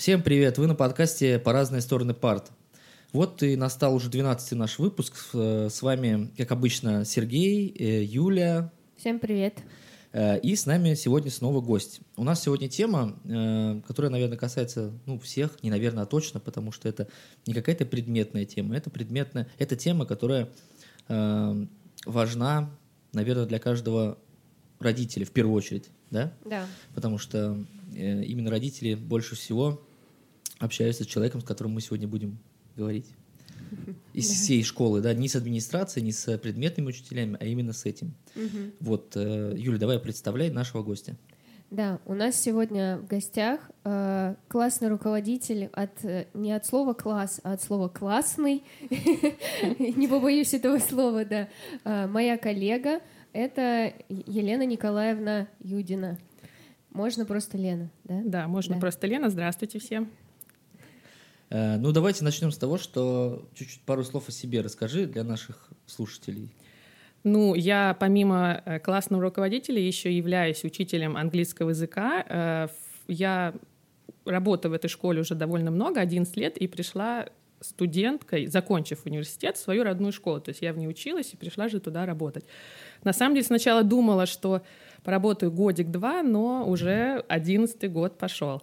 Всем привет! Вы на подкасте «По разные стороны парт». Вот и настал уже 12 наш выпуск. Э, с вами, как обычно, Сергей, э, Юля. Всем привет. Э, и с нами сегодня снова гость. У нас сегодня тема, которая, наверное, касается ну, всех, не наверное, а точно, потому что это не какая-то предметная тема, это предметная, это тема, которая важна, наверное, для каждого родителя в первую очередь, да? Да. Потому что именно родители больше всего общаются с человеком, с которым мы сегодня будем говорить. Из да. всей школы, да, не с администрацией, не с предметными учителями, а именно с этим. Угу. Вот, э, Юля, давай представляй нашего гостя. Да, у нас сегодня в гостях э, классный руководитель от э, не от слова класс, а от слова классный. Не побоюсь этого слова, да. Э, моя коллега это Елена Николаевна Юдина. Можно просто Лена, да? Да, можно просто Лена. Здравствуйте всем. Э, ну, давайте начнем с того, что чуть-чуть пару слов о себе расскажи для наших слушателей. Ну, я помимо э, классного руководителя еще являюсь учителем английского языка. Э, я работаю в этой школе уже довольно много, 11 лет, и пришла студенткой, закончив университет, в свою родную школу. То есть я в ней училась и пришла же туда работать. На самом деле сначала думала, что поработаю годик-два, но уже одиннадцатый год пошел.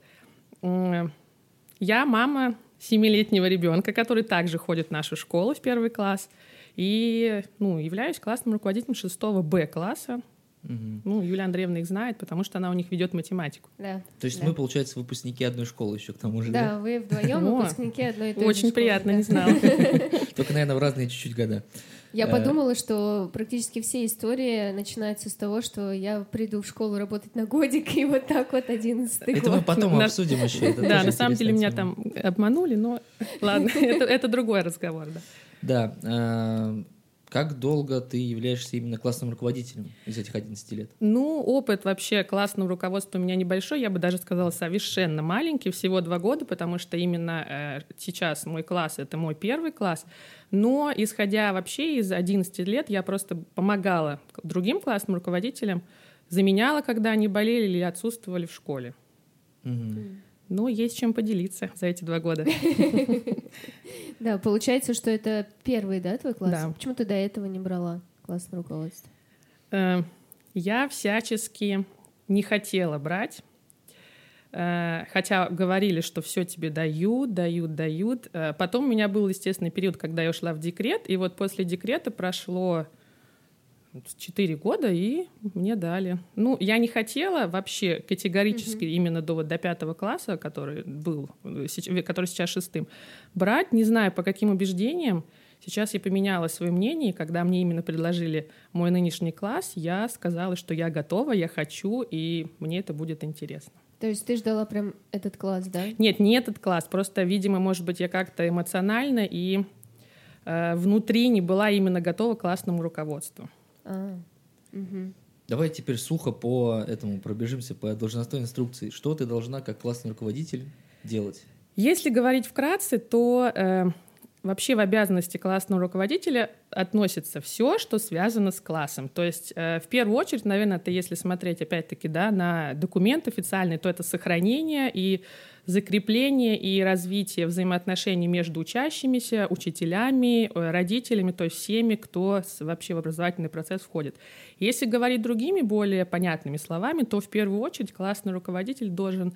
Я мама семилетнего ребенка, который также ходит в нашу школу в первый класс. И ну, являюсь классным руководителем 6 Б класса. Угу. Ну, Юлия Андреевна их знает, потому что она у них ведет математику. Да. То есть да. мы, получается, выпускники одной школы еще к тому же, да? Да, вы вдвоем выпускники одной и той Очень приятно, не знала. Только, наверное, в разные чуть-чуть года. Я э, подумала, что практически все истории начинаются с того, что я приду в школу работать на годик, и вот так вот одиннадцатый год. Это мы потом обсудим еще. Да, на самом деле меня там обманули, но ладно, это другой разговор, да. Да. Как долго ты являешься именно классным руководителем из этих 11 лет? Ну, опыт вообще классного руководства у меня небольшой, я бы даже сказала совершенно маленький, всего два года, потому что именно э, сейчас мой класс — это мой первый класс. Но исходя вообще из 11 лет, я просто помогала другим классным руководителям, заменяла, когда они болели или отсутствовали в школе. Угу. Ну, есть чем поделиться за эти два года. Да, получается, что это первый, да, твой класс? Да. Почему ты до этого не брала классное руководство? Э, я всячески не хотела брать, э, хотя говорили, что все тебе дают, дают, дают. Э, потом у меня был естественный период, когда я ушла в декрет, и вот после декрета прошло 4 года, и мне дали. Ну, я не хотела вообще категорически mm-hmm. именно до, вот, до пятого класса, который был, который сейчас шестым, брать, не знаю по каким убеждениям. Сейчас я поменяла свое мнение, и когда мне именно предложили мой нынешний класс, я сказала, что я готова, я хочу, и мне это будет интересно. То есть ты ждала прям этот класс, да? Нет, не этот класс. Просто, видимо, может быть, я как-то эмоционально и э, внутри не была именно готова к классному руководству. А, угу. Давай теперь сухо по этому пробежимся по должностной инструкции. Что ты должна как классный руководитель делать? Если говорить вкратце, то э, вообще в обязанности классного руководителя относится все, что связано с классом. То есть э, в первую очередь, наверное, это если смотреть опять-таки да, на документ официальный, то это сохранение и закрепление и развитие взаимоотношений между учащимися, учителями, э, родителями, то есть всеми, кто вообще в образовательный процесс входит. Если говорить другими, более понятными словами, то в первую очередь классный руководитель должен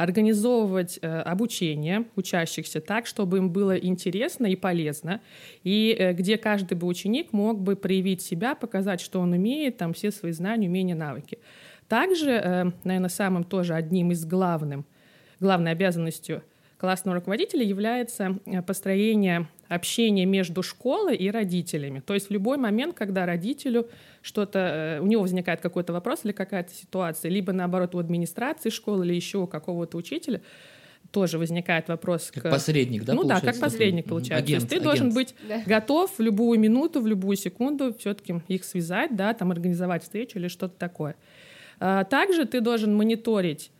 организовывать э, обучение учащихся так, чтобы им было интересно и полезно, и э, где каждый бы ученик мог бы проявить себя, показать, что он умеет, там все свои знания, умения, навыки. Также, э, наверное, самым тоже одним из главным – главной обязанностью классного руководителя является построение общения между школой и родителями. То есть в любой момент, когда родителю что-то, э, у него возникает какой-то вопрос или какая-то ситуация, либо наоборот у администрации школы или еще у какого-то учителя, тоже возникает вопрос. Как к... посредник, да? Ну да, как посредник получается. Агент, То есть ты агент. должен быть да. готов в любую минуту, в любую секунду все-таки их связать, да, там организовать встречу или что-то такое. А, также ты должен мониторить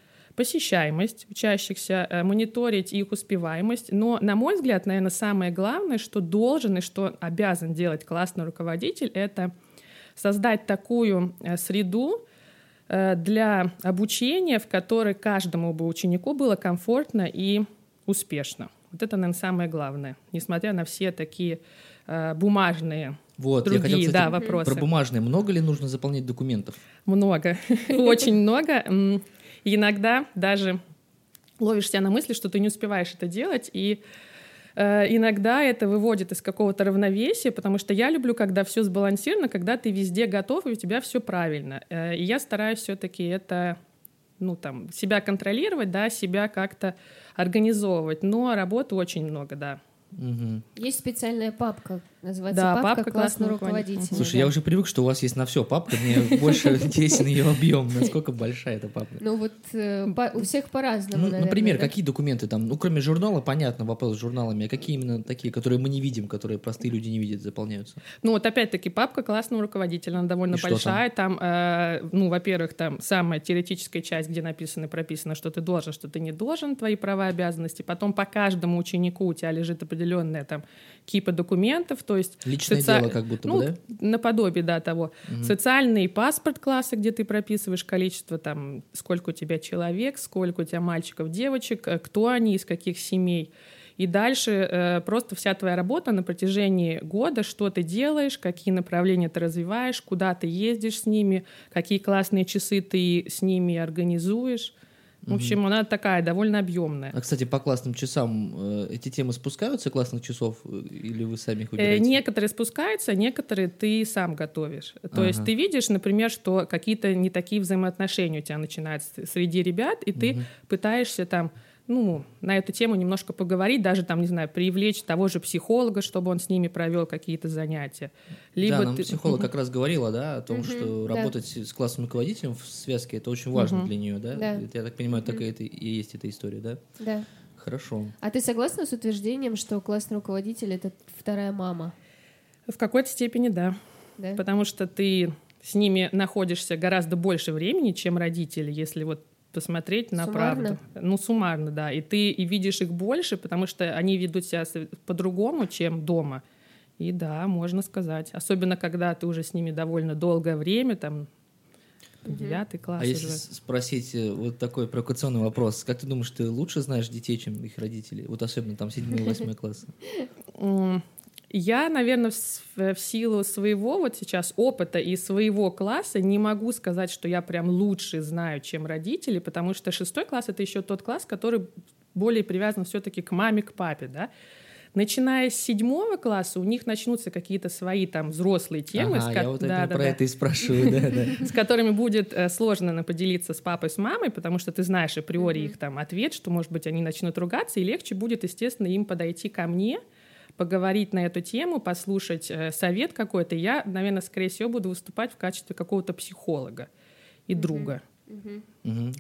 посещаемость учащихся, э, мониторить их успеваемость. Но, на мой взгляд, наверное, самое главное, что должен и что обязан делать классный руководитель, это создать такую э, среду, э, для обучения, в которой каждому бы ученику было комфортно и успешно. Вот это, наверное, самое главное, несмотря на все такие бумажные вот, другие, я хотел, кстати, да, вопросы. Про бумажные. Много ли нужно заполнять документов? Много, очень много. Иногда даже ловишь себя на мысли, что ты не успеваешь это делать, и э, иногда это выводит из какого-то равновесия, потому что я люблю, когда все сбалансировано, когда ты везде готов, и у тебя все правильно. Э, и я стараюсь все-таки это ну, там, себя контролировать, да, себя как-то организовывать. Но работы очень много, да. Угу. Есть специальная папка, называется Да, папка, папка классного руководителя. Слушай, да. я уже привык, что у вас есть на все папка. Мне больше интересен ее объем. Насколько большая эта папка? Ну вот э, у всех по-разному, Ну, например, какие документы там? Ну, кроме журнала, понятно, вопрос с журналами. А какие именно такие, которые мы не видим, которые простые люди не видят, заполняются? Ну вот опять-таки папка классного руководителя, она довольно большая. Там, э, ну, во-первых, там самая теоретическая часть, где написано и прописано, что ты должен, что ты не должен, твои права и обязанности. Потом по каждому ученику у тебя лежит определенная там кипа документов, то есть Личное соци- дело как будто ну, бы, да? наподобие, да, того. Социальный паспорт класса, где ты прописываешь количество, там, сколько у тебя человек, сколько у тебя мальчиков, девочек, э, кто они, из каких семей. И дальше э, просто вся твоя работа на протяжении года, что ты делаешь, какие направления ты развиваешь, куда ты ездишь с ними, какие классные часы ты с ними организуешь. В общем, она такая довольно объемная. А, кстати, по классным часам э, эти темы спускаются классных часов э, или вы сами их Э, выбираете? Некоторые спускаются, некоторые ты сам готовишь. То есть Ага. ты видишь, например, что какие-то не такие взаимоотношения у тебя начинаются среди ребят, и ты пытаешься там ну, на эту тему немножко поговорить, даже там, не знаю, привлечь того же психолога, чтобы он с ними провел какие-то занятия. Либо да, нам ты... психолог как раз говорила, да, о том, что да. работать с классным руководителем в связке это очень важно для нее, да? Да. Это, Я так понимаю, так и это и есть эта история, да? Да. Хорошо. А ты согласна с утверждением, что классный руководитель — это вторая мама? В какой-то степени да. Да? Потому что ты с ними находишься гораздо больше времени, чем родители, если вот посмотреть на Суммарно? правду. Ну, суммарно, да. И ты и видишь их больше, потому что они ведут себя по-другому, чем дома. И да, можно сказать. Особенно, когда ты уже с ними довольно долгое время, там, девятый класс А если уже. с- спросить э, вот такой провокационный вопрос, как ты думаешь, ты лучше знаешь детей, чем их родители? Вот особенно там седьмой, восьмой классы. Я, наверное, в, силу своего вот сейчас опыта и своего класса не могу сказать, что я прям лучше знаю, чем родители, потому что шестой класс — это еще тот класс, который более привязан все-таки к маме, к папе, да. Начиная с седьмого класса у них начнутся какие-то свои там взрослые темы, Ага, с, я ко- вот да, да, про да, это и спрашиваю, да, да. с которыми будет э, сложно на- поделиться с папой, с мамой, потому что ты знаешь априори их там ответ, что, может быть, они начнут ругаться, и легче будет, естественно, им подойти ко мне, поговорить на эту тему, послушать э, совет какой-то. Я, наверное, скорее всего, буду выступать в качестве какого-то психолога и друга.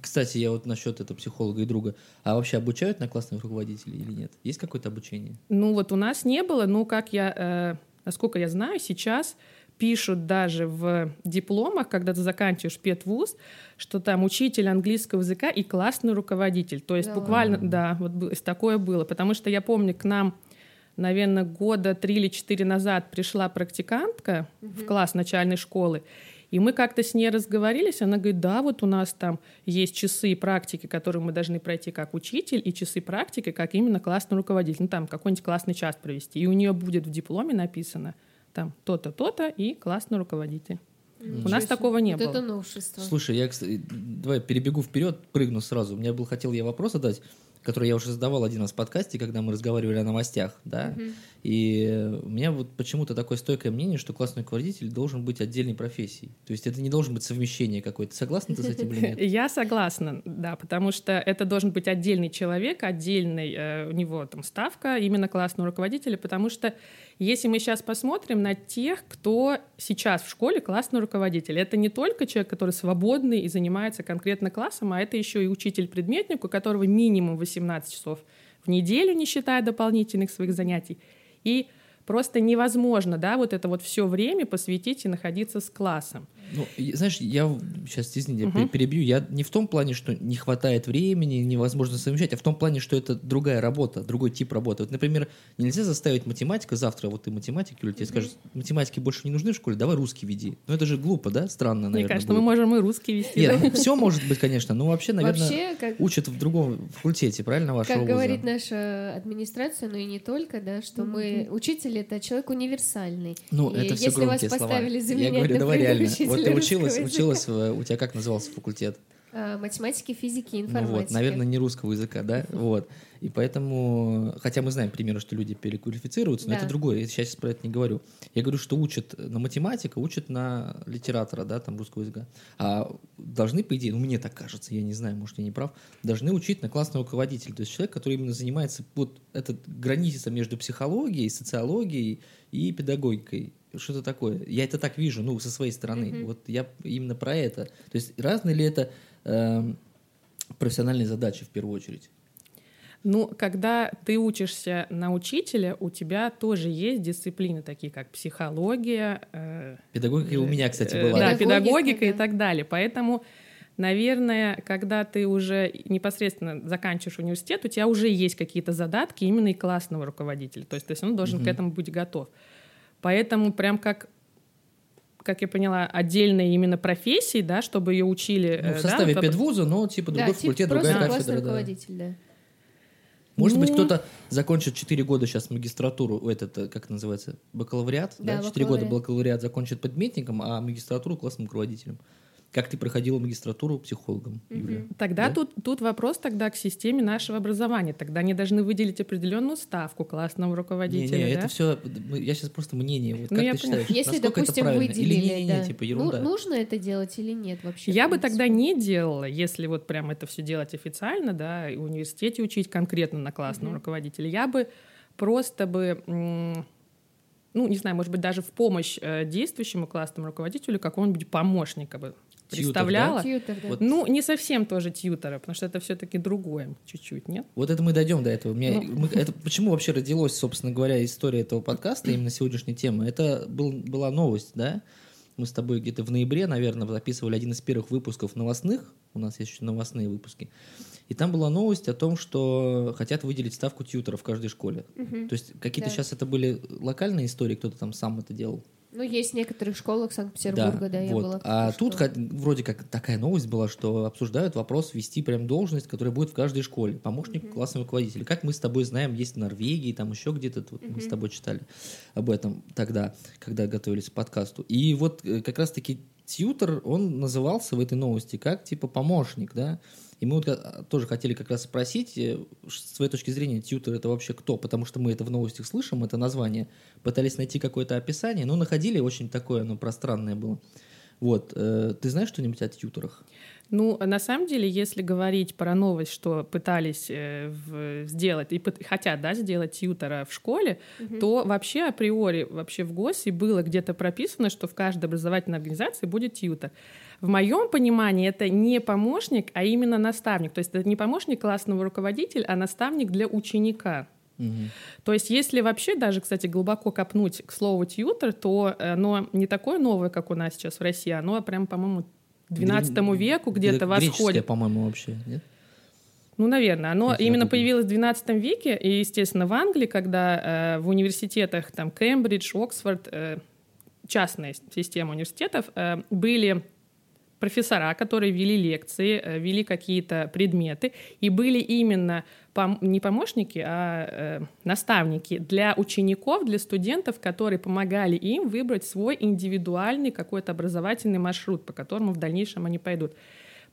Кстати, я вот насчет этого психолога и друга. А вообще обучают на классных руководителей или нет? Есть какое-то обучение? Ну вот у нас не было, но как я, э, насколько я знаю, сейчас пишут даже в дипломах, когда ты заканчиваешь педвуз, что там учитель английского языка и классный руководитель. То есть Да буквально, ладно? да, вот такое было. Потому что я помню, к нам, наверное, года три или четыре назад пришла практикантка в класс начальной школы, и мы как-то с ней разговорились, она говорит, да, вот у нас там есть часы практики, которые мы должны пройти как учитель, и часы практики как именно классный руководитель. Ну, там какой-нибудь классный час провести. И у нее будет в дипломе написано там то-то, то-то и классный руководитель. У нас такого не вот было. это новшество. Слушай, я, кстати, давай перебегу вперед, прыгну сразу. У меня был, хотел я вопрос задать, который я уже задавал один раз в подкасте, когда мы разговаривали о новостях, да. И э, у меня вот почему-то такое стойкое мнение, что классный руководитель должен быть отдельной профессией. То есть это не должен быть совмещение какое-то. Согласна ты с этим или нет? Я согласна, да, потому что это должен быть отдельный человек, отдельный э, у него там ставка именно классного руководителя, потому что если мы сейчас посмотрим на тех, кто сейчас в школе классный руководитель, это не только человек, который свободный и занимается конкретно классом, а это еще и учитель-предметник, у которого минимум 18 часов в неделю, не считая дополнительных своих занятий. И просто невозможно, да, вот это вот все время посвятить и находиться с классом. Ну, знаешь, я сейчас, извини, я Мгм. пе- перебью. Я не в том плане, что не хватает времени, невозможно совмещать, а в том плане, что это другая работа, другой тип работы. Вот, например, нельзя заставить математика завтра, вот ты математик, Юля, тебе скажут, математики больше не нужны в школе, давай русский веди. Ну, это же глупо, да? Странно, Мне наверное. кажется, мы будет. можем и русский вести. да? Нет, все может быть, конечно, но вообще, наверное, Вообще, как, учат в другом факультете, правильно, вашего как вуза? говорит наша администрация, но и не только, да, что мы учитель это человек универсальный. Ну, И это все если вас слова. поставили Я заменять, говорю, давай реально. учителя Вот ты училась, языка. училась, у тебя как назывался факультет? А, математики, физики, Ну информатики. вот, наверное, не русского языка, да? Вот. И поэтому, хотя мы знаем примеры, что люди переквалифицируются, но Да. это другое, я сейчас про это не говорю. Я говорю, что учат на математика, учат на литератора, да, там, русского языка. А должны, по идее, ну, мне так кажется, я не знаю, может, я не прав, должны учить на классного руководителя, то есть человек, который именно занимается, вот, это граница между психологией, социологией и педагогикой. Что-то такое. Я это так вижу, ну, со своей стороны. Мгм. Вот я именно про это. То есть разные ли это эм, профессиональные задачи в первую очередь? Ну, когда ты учишься на учителя, у тебя тоже есть дисциплины, такие как психология. э, Педагогика и у меня, кстати, э, была. Да, Педагогика, педагогика и да. так далее. Поэтому, наверное, когда ты уже непосредственно заканчиваешь университет, у тебя уже есть какие-то задатки именно и классного руководителя. То есть ты все равно должен Мгм. к этому быть готов. Поэтому прям как как я поняла, отдельной именно профессии, да, чтобы ее учили. Ну, э, в да, составе вот, педвуза, но типа Да, другой тип факультет, просто другая кафедра. Да. руководитель, да. Может быть, Ну. кто-то закончит 4 года сейчас магистратуру, этот, э, как называется, бакалавриат, Да, да, 4 года бакалавриат. бакалавриат закончит предметником, а магистратуру классным руководителем. Как ты проходила магистратуру психологом, Юля? Тогда Да? тут, тут вопрос тогда к системе нашего образования. Тогда они должны выделить определенную ставку классного руководителя. Не, не, да? это все, я сейчас просто мнение. Вот Ну, как я ты поняла. считаешь, Если, насколько допустим, это правильно? выделили, Или не, не, не, да. типа Ну, ерунда? нужно это делать или нет вообще? Я бы тогда не делала, если вот прям это все делать официально, да, и в университете учить конкретно на классного Мгм. руководителя. Я бы просто бы, ну, не знаю, может быть, даже в помощь э, действующему классному руководителю какого-нибудь помощника бы представляла. Тьютор, да. Вот. Ну, не совсем тоже тьютера, потому что это все-таки другое чуть-чуть, нет? Вот это мы дойдем до этого. Мне- Ну. мы- это, почему вообще родилась, собственно говоря, история этого подкаста, именно сегодняшней темы? Это был, была новость, да? Мы с тобой где-то в ноябре, наверное, записывали один из первых выпусков новостных. У нас есть еще новостные выпуски. И там была новость о том, что хотят выделить ставку тьютера в каждой школе. Мгм. То есть какие-то Да. сейчас это были локальные истории, кто-то там сам это делал. Ну, есть в некоторых школах Санкт-Петербурга, да, я вот. была. А тут ха- вроде как такая новость была, что обсуждают вопрос ввести прям должность, которая будет в каждой школе. Помощник Мгм. классного руководителя. Как мы с тобой знаем, есть в Норвегии, там еще где-то, вот мы с тобой читали об этом тогда, когда готовились к подкасту. И вот э, как раз-таки тьютер, он назывался в этой новости как типа помощник, да. И мы вот ка- тоже хотели как раз спросить, э, с твоей точки зрения, тьютер это вообще кто? Потому что мы это в новостях слышим, это название. Пытались найти какое-то описание, но находили очень такое, оно пространное было. Вот, э, ты знаешь что-нибудь о тьютерах? Ну, на самом деле, если говорить про новость, что пытались э, в- сделать и пыт- хотят, да, сделать тьютера в школе, Мгм. то вообще априори вообще в ГОСе было где-то прописано, что в каждой образовательной организации будет тьютер. В моем понимании это не помощник, а именно наставник. То есть это не помощник классного руководителя, а наставник для ученика. Мгм. То есть, если вообще даже, кстати, глубоко копнуть к слову тьютер, то оно не такое новое, как у нас сейчас в России, оно прям, по-моему, к 12 Гре- веку где-то восходит. по-моему, вообще, нет? Ну, наверное, оно Если именно появилось в 12 веке, и, естественно, в Англии, когда э, в университетах, там, Кембридж, Оксфорд, э, частная система университетов, э, были профессора, которые вели лекции, э, вели какие-то предметы, и были именно пом- не помощники, а э, наставники для учеников, для студентов, которые помогали им выбрать свой индивидуальный какой-то образовательный маршрут, по которому в дальнейшем они пойдут.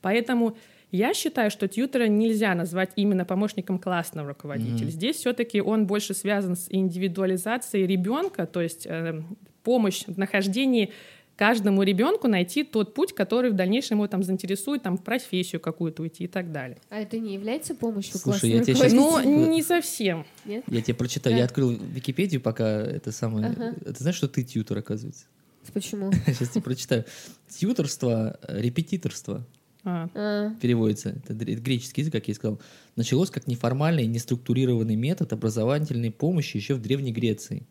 Поэтому я считаю, что тьютера нельзя назвать именно помощником классного руководителя. Мгм. Здесь все-таки он больше связан с индивидуализацией ребенка, то есть э, помощь в нахождении каждому ребенку найти тот путь, который в дальнейшем его там заинтересует, там в профессию какую-то уйти и так далее. А это не является помощью Слушай, я тебе руководителя? Ну, не совсем. Нет? Я тебе прочитаю. Да. Я открыл Википедию, пока это самое... Ага. Ты знаешь, что ты тьютер, оказывается? Почему? Сейчас тебе прочитаю. Тьюторство, репетиторство А, А, переводится. Это греческий язык, как я и сказал. Началось как неформальный, неструктурированный метод образовательной помощи еще в Древней Греции.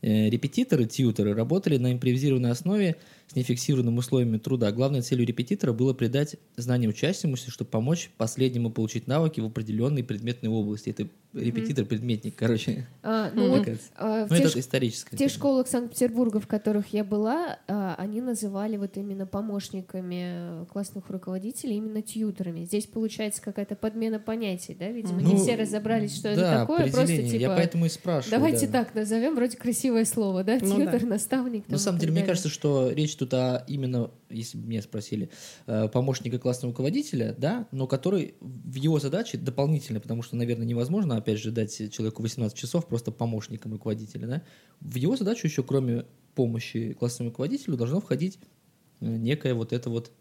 Э, Репетиторы, тьюторы работали на импровизированной основе с нефиксированными условиями труда. Главной целью репетитора было придать знания учащемуся, чтобы помочь последнему получить навыки в определенной предметной области. Это репетитор-предметник, короче. А, ну, вот, а, ну, это историческое. В тех школах Санкт-Петербурга, в которых я была, а, они называли вот именно помощниками классных руководителей, именно тьютерами. Здесь получается какая-то подмена понятий, да? Видимо, ну, не все разобрались, что да, это такое. Просто типа. Я поэтому и спрашиваю. Давайте да. так назовем, вроде красивое слово, да? Ну, Тьютер, да. наставник. На самом деле, мне кажется, что речь тут о именно, если бы меня спросили, э, помощника классного руководителя, да, но который в его задаче дополнительно, потому что, наверное, невозможно опять же, дать человеку 18 часов просто помощником руководителя, да, в его задачу еще, кроме помощи классному руководителю, должно входить э, некое вот это вот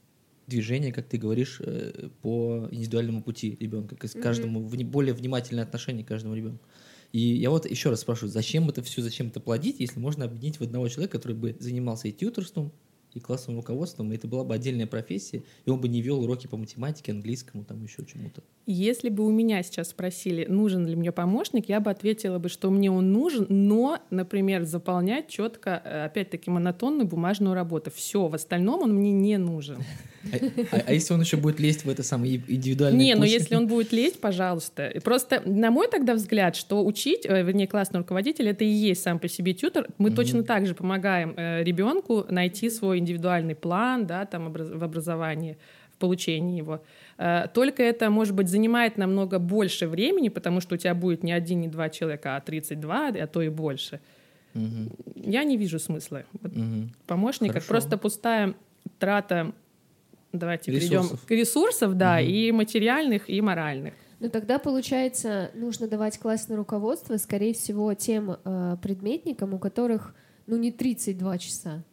движение, как ты говоришь, э, по индивидуальному пути ребенка, к каждому, mm-hmm. более внимательное отношение к каждому ребенку. И я вот еще раз спрашиваю, зачем это все, зачем это плодить, если можно объединить в одного человека, который бы занимался и тьюторством, и классным руководством, и это была бы отдельная профессия, и он бы не вел уроки по математике, английскому, там еще чему-то. Если бы у меня сейчас спросили, нужен ли мне помощник, я бы ответила бы, что мне он нужен, но, например, заполнять четко, э, опять-таки, монотонную бумажную работу. Все, в остальном он мне не нужен. А, а, а если он еще будет лезть в это самое индивидуальное Не, но если он будет лезть, пожалуйста. Просто, на мой тогда взгляд, что учить, э, вернее, классный руководитель, это и есть сам по себе тютор. Мы точно так же помогаем э, ребенку найти свой индивидуальный план, да, там в образовании, в получении его. Э, только это, может быть, занимает намного больше времени, потому что у тебя будет не один, не два человека, а 32, а то и больше. Угу. Я не вижу смысла. Вот угу. Помощник это просто пустая трата, давайте ресурсов. перейдем к ресурсов, да, угу. и материальных, и моральных. Ну тогда, получается, нужно давать классное руководство, скорее всего, тем э, предметникам, у которых ну не 32 часа.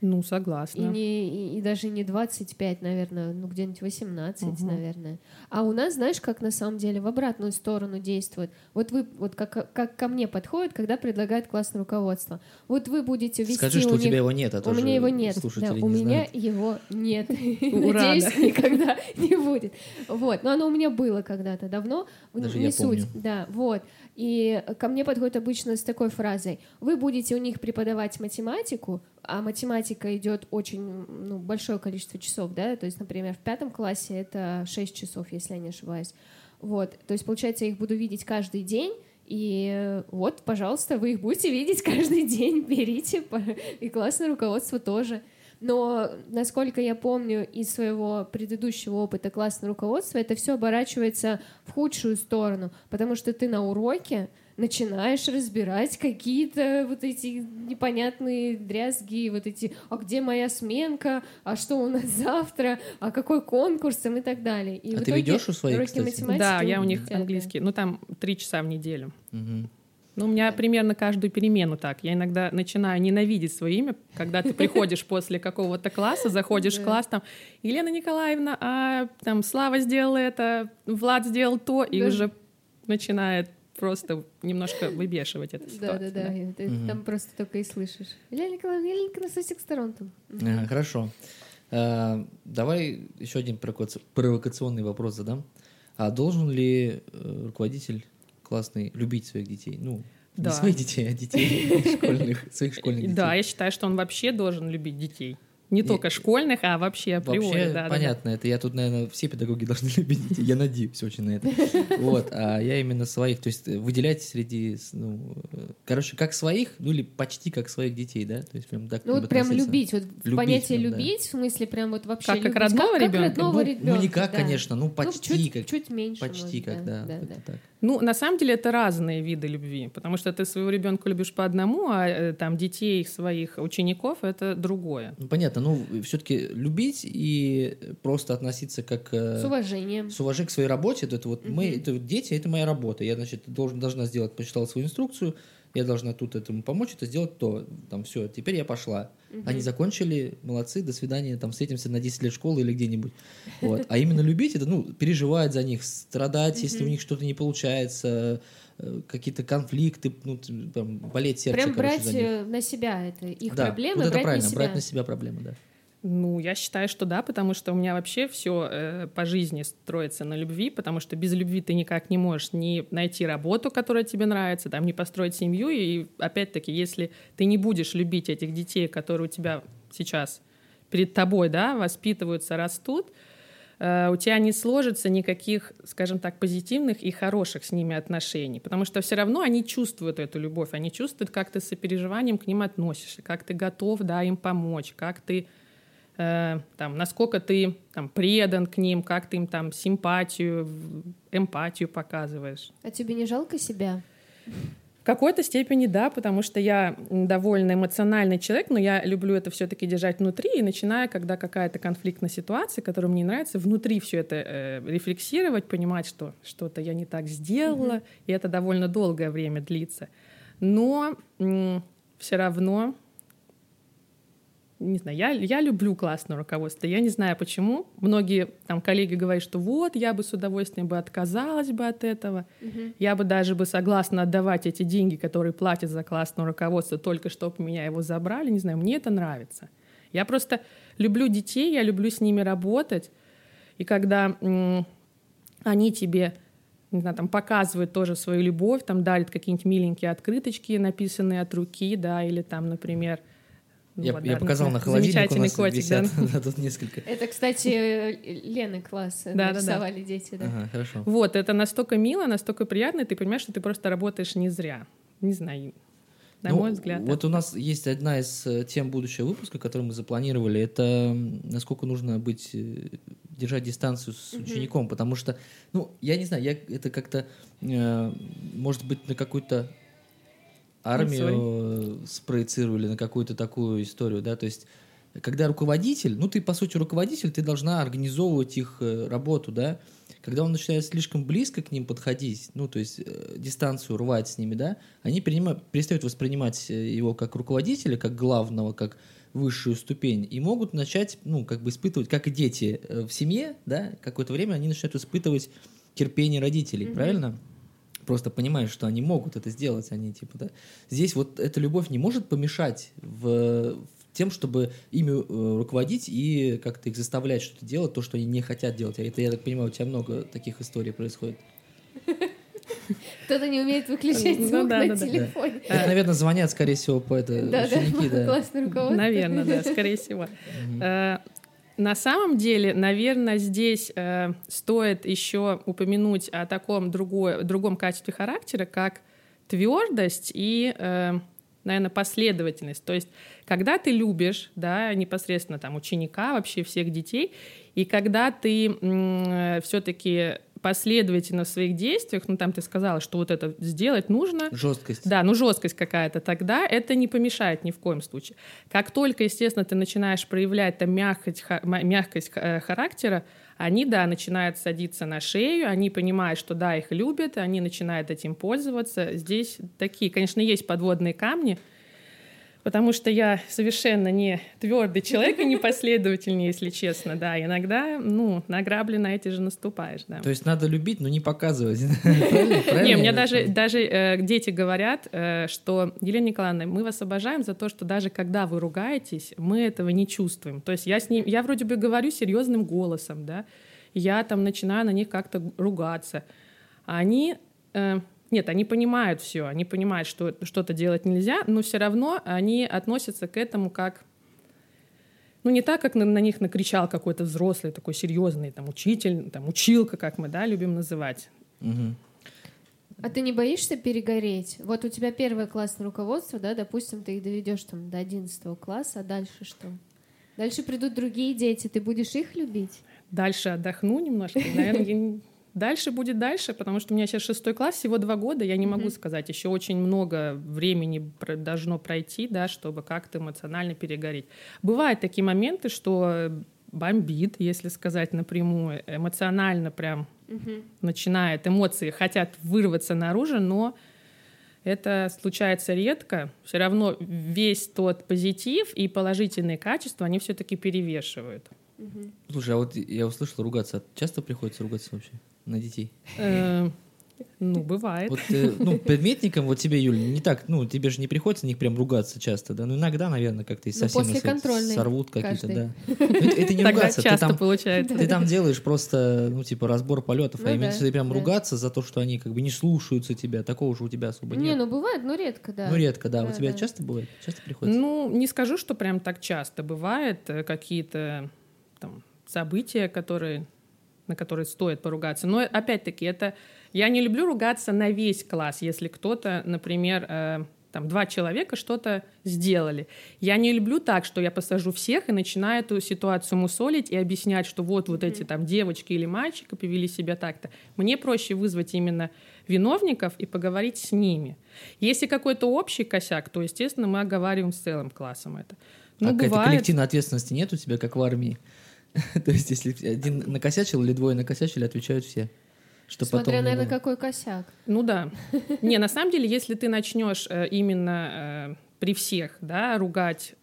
Ну, согласна. И, не, и, и даже не 25, наверное, ну где-нибудь 18, угу. наверное. А у нас, знаешь, как на самом деле в обратную сторону действует. Вот вы, вот как, как ко мне подходит, когда предлагает классное руководство. Вот вы будете вести Скажи, что у, них... тебя его нет, а то У меня его нет. Да, у меня знают. его нет. Надеюсь, никогда не будет. Вот. Но оно у меня было когда-то давно. Даже не суть. Да, вот. И ко мне подходит обычно с такой фразой. Вы будете у них преподавать математику, а математика идет очень ну, большое количество часов, да, то есть, например, в пятом классе это 6 часов, если я не ошибаюсь. Вот, то есть, получается, я их буду видеть каждый день, и вот, пожалуйста, вы их будете видеть каждый день, берите, и классное руководство тоже. Но, насколько я помню из своего предыдущего опыта классного руководства, это все оборачивается в худшую сторону, потому что ты на уроке начинаешь разбирать какие-то вот эти непонятные дрязги, вот эти, а где моя сменка, а что у нас завтра, а какой конкурс там и так далее. И а ты ведешь у своих, кстати? Да, я у них английский, ну там три часа в неделю. Угу. Ну, у меня примерно каждую перемену так. Я иногда начинаю ненавидеть свое имя, когда ты приходишь после какого-то класса, заходишь в класс, там, Елена Николаевна, а там Слава сделал это, Влад сделал то, и уже начинает просто немножко выбешивать это ситуация. Да, да, да. Ты там просто только и слышишь. Елена Николаевна, Елена Николаевна, со всех сторон там. Хорошо. А, давай еще один провокационный вопрос задам. А должен ли э, руководитель классный любить своих детей. Ну, да. не своих детей, а детей школьных, своих школьных детей. Да, я считаю, что он вообще должен любить детей. Не только школьных, а вообще априори. Вообще, да, понятно, да. это я тут, наверное, все педагоги должны любить детей, я надеюсь очень на это. Вот, а я именно своих, то есть выделять среди, ну, короче, как своих, ну или почти как своих детей, да, то есть прям так. Ну вот прям любить, вот любить, понятие прям, любить, да. в смысле прям вот вообще Как, как родного как, ребенка? Как родного ну, ребенка, ну никак, да. конечно, ну почти ну, чуть, как. Чуть меньше. Почти как, да, да, да. так. Ну, на самом деле это разные виды любви, потому что ты своего ребенка любишь по одному, а э, там детей своих учеников это другое. Ну, понятно, ну все-таки любить и просто относиться как э, с уважением, с уважением к своей работе. Это, вот угу. мы, это дети, это моя работа. Я значит должен должна сделать, почитала свою инструкцию, я должна тут этому помочь, это сделать то, там все, теперь я пошла. Угу. Они закончили, молодцы, до свидания, там встретимся на 10 лет школы или где-нибудь. Вот. А именно любить это, ну, переживать за них, страдать, если у них что-то не получается, э, какие-то конфликты, ну, там, болеть сердце. Прям короче, брать. Э, на себя это, их да, проблемы, вот это брать правильно, на себя. брать на себя проблемы, да. Ну, я считаю, что да, потому что у меня вообще все э, по жизни строится на любви, потому что без любви ты никак не можешь ни найти работу, которая тебе нравится, там, не построить семью. И опять-таки, если ты не будешь любить этих детей, которые у тебя сейчас перед тобой, да, воспитываются, растут, э, у тебя не сложится никаких, скажем так, позитивных и хороших с ними отношений, потому что все равно они чувствуют эту любовь, они чувствуют, как ты с сопереживанием к ним относишься, как ты готов, да, им помочь, как ты э, там, насколько ты там предан к ним, как ты им там симпатию, эмпатию показываешь. А тебе не жалко себя? В какой-то степени да, потому что я довольно эмоциональный человек, но я люблю это все-таки держать внутри, и начиная, когда какая-то конфликтная ситуация, которая мне не нравится, внутри все это э, рефлексировать, понимать, что что-то я не так сделала, mm-hmm. и это довольно долгое время длится. Но все равно не знаю, я, я люблю классное руководство. Я не знаю почему. Многие там коллеги говорят, что вот, я бы с удовольствием бы отказалась бы от этого. Угу. Я бы даже бы согласна отдавать эти деньги, которые платят за классное руководство, только чтобы меня его забрали. Не знаю, мне это нравится. Я просто люблю детей, я люблю с ними работать. И когда м- они тебе не знаю, там показывают тоже свою любовь, там дарят какие-нибудь миленькие открыточки, написанные от руки, да, или там, например, ну, я, я да, показал на холодильник, у нас котик, висят, да? да, тут несколько. Это, кстати, Лены класс да, нарисовали да, да. дети, да. Ага, хорошо. Вот, это настолько мило, настолько приятно, и ты понимаешь, что ты просто работаешь не зря. Не знаю, на ну, мой взгляд. Вот у нас есть одна из э, тем будущего выпуска, которую мы запланировали, это насколько нужно быть, э, держать дистанцию с uh-huh. учеником, потому что, ну, я не знаю, я это как-то, э, может быть, на какой-то армию спроецировали на какую-то такую историю, да, то есть когда руководитель, ну ты по сути руководитель, ты должна организовывать их э, работу, да, когда он начинает слишком близко к ним подходить, ну то есть э, дистанцию рвать с ними, да, они принимают, перестают воспринимать э, его как руководителя, как главного, как высшую ступень, и могут начать, ну как бы испытывать, как и дети в семье, да, какое-то время они начинают испытывать терпение родителей, mm-hmm. правильно? Просто понимаешь, что они могут это сделать, они типа, да. Здесь вот эта любовь не может помешать в, в тем, чтобы ими э, руководить и как-то их заставлять что-то делать, то, что они не хотят делать. А это, я так понимаю, у тебя много таких историй происходит. Кто-то не умеет выключать ну звук на телефоне. Это, наверное, звонят, скорее всего, по это ученики. Да, классный руководство. Наверное, да, скорее всего. На самом деле, наверное, здесь э, стоит еще упомянуть о таком другое, другом качестве характера, как твердость и, э, наверное, последовательность. То есть, когда ты любишь, да, непосредственно там ученика, вообще всех детей, и когда ты э, все-таки последовательно в своих действиях, ну там ты сказала, что вот это сделать нужно. Жесткость. Да, ну жесткость какая-то, тогда это не помешает ни в коем случае. Как только, естественно, ты начинаешь проявлять там мягкость, мягкость э, характера, они, да, начинают садиться на шею, они понимают, что да, их любят, они начинают этим пользоваться. Здесь такие, конечно, есть подводные камни, потому что я совершенно не твердый человек и непоследовательный, если честно, да. Иногда, ну, на грабли на эти же наступаешь, да. То есть надо любить, но не показывать. Не, мне даже, даже э, дети говорят, э, что, Елена Николаевна, мы вас обожаем за то, что даже когда вы ругаетесь, мы этого не чувствуем. То есть я с ним, я вроде бы говорю серьезным голосом, да, я там начинаю на них как-то ругаться. А они э, нет, они понимают все, они понимают, что что-то делать нельзя, но все равно они относятся к этому как ну, не так, как на, на них накричал какой-то взрослый, такой серьезный там, учитель, там, училка, как мы да, любим называть. Угу. А ты не боишься перегореть? Вот у тебя первое классное руководство, да, допустим, ты их доведешь там до 11 класса, а дальше что? Дальше придут другие дети, ты будешь их любить? Дальше отдохну немножко, наверное, Дальше будет дальше, потому что у меня сейчас шестой класс, всего два года, я не mm-hmm. могу сказать. Еще очень много времени должно пройти, да, чтобы как-то эмоционально перегореть. Бывают такие моменты, что бомбит, если сказать напрямую, эмоционально прям mm-hmm. начинает, эмоции хотят вырваться наружу, но это случается редко. Все равно весь тот позитив и положительные качества, они все-таки перевешивают. Слушай, а вот я услышал ругаться. Часто приходится ругаться вообще? На детей? Э, Ну, бывает. Вот, э, ну, предметникам, вот тебе, Юля, не так, ну, тебе же не приходится на них прям ругаться часто, да? Ну, иногда, наверное, как-то и Ну, совсем контрольной сорвут какие-то, да. Ну, Это, не Тогда ругаться, ты часто там, получается. ты там делаешь просто, ну, типа, разбор полетов, Ну а именно да, ты прям да. ругаться за то, что они как бы не слушаются тебя, такого же у тебя особо Не, нет. ну бывает, но редко, да. Ну, редко, да. Да, У тебя да. часто бывает? Часто приходится? Ну, не скажу, что прям так часто. Бывает э, какие-то там события, которые, на которые стоит поругаться. Но опять-таки, это я не люблю ругаться на весь класс, если кто-то, например, э, там два человека что-то сделали. Я не люблю так, что я посажу всех и начинаю эту ситуацию мусолить и объяснять, что вот вот эти там девочки или мальчики повели себя так-то. Мне проще вызвать именно виновников и поговорить с ними. Если какой-то общий косяк, то, естественно, мы оговариваем с целым классом это. Ну, а бывает. коллективной ответственности нет у тебя, как в армии? То есть, если один накосячил или двое накосячили, отвечают все. Что Смотря, потом наверное, было. какой косяк. Ну да. Не, на самом деле, если ты начнешь э, именно э, при всех, да, ругать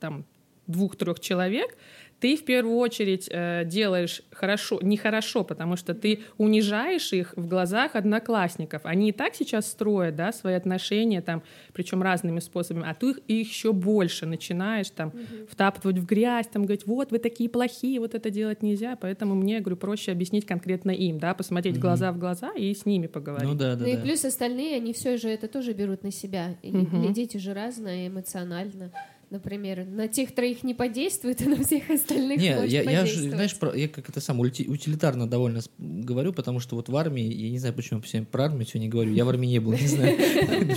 там двух-трех человек, ты в первую очередь э, делаешь хорошо, нехорошо, потому что ты унижаешь их в глазах одноклассников. Они и так сейчас строят, да, свои отношения там, причем разными способами, а ты их, еще больше начинаешь там втаптывать в грязь, там говорить, вот вы такие плохие, вот это делать нельзя, поэтому мне, говорю, проще объяснить конкретно им, да, посмотреть Мгм. глаза в глаза и с ними поговорить. Ну да, да, ну и да. плюс остальные, они все же это тоже берут на себя. И Мгм. и дети же разные эмоционально. Например, на тех троих не подействует, а на всех остальных Не, может я, я же, знаешь, про- я как это сам ульти- утилитарно довольно говорю, потому что вот в армии, я не знаю, почему я про армию сегодня говорю, я в армии не был, не знаю.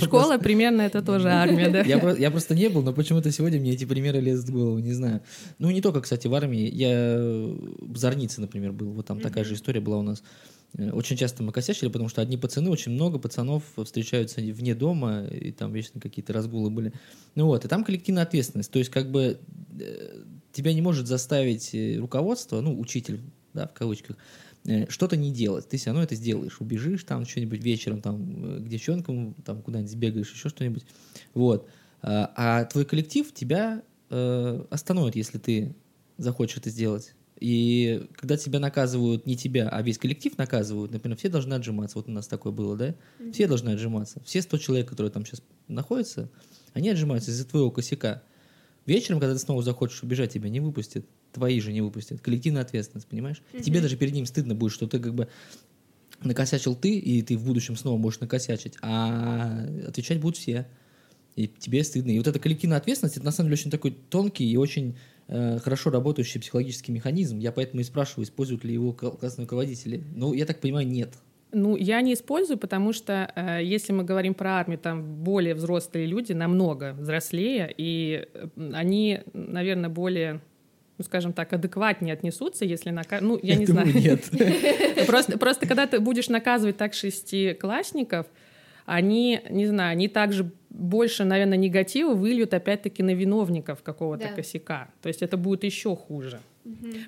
Школа примерно это тоже армия, да? Я, про- я просто не был, но почему-то сегодня мне эти примеры лезут в голову, не знаю. Ну, не только, кстати, в армии. Я в Зорнице, например, был. Вот там такая же история была у нас. Э, Очень часто мы косячили, потому что одни пацаны, очень много пацанов встречаются вне дома, и там вечно какие-то разгулы были. Ну вот, и там коллективная ответственность. То есть, как бы э, тебя не может заставить э, руководство, ну, учитель, да, в кавычках, что-то не делать. Ты все равно это сделаешь. Убежишь там что-нибудь вечером там к девчонкам, там куда-нибудь сбегаешь, еще что-нибудь. Вот. А, а твой коллектив тебя остановит, если ты захочешь это сделать. И когда тебя наказывают не тебя, а весь коллектив наказывают, например, все должны отжиматься. Вот у нас такое было, да? Все должны отжиматься. Все 100 человек, которые там сейчас находятся, они отжимаются из-за твоего косяка. Вечером, когда ты снова захочешь убежать, тебя не выпустят. Твои же не выпустят. Коллективная ответственность, понимаешь? Тебе даже перед ним стыдно будет, что ты как бы накосячил ты, и ты в будущем снова можешь накосячить, а отвечать будут все. И тебе стыдно. И вот эта коллективная ответственность, это на самом деле очень такой тонкий и очень хорошо работающий психологический механизм. Я поэтому и спрашиваю, используют ли его кл- классные руководители. Ну, я так понимаю, нет. Ну, я не использую, потому что э, если мы говорим про армию, там более взрослые люди, намного взрослее, и э, они, наверное, более ну, скажем так, адекватнее отнесутся, если нака... Ну, я, не думаю, знаю. нет. Просто, просто когда ты будешь наказывать так шестиклассников, они, не знаю, они также больше, наверное, негатива выльют опять-таки на виновников какого-то Да. косяка. То есть это будет еще хуже.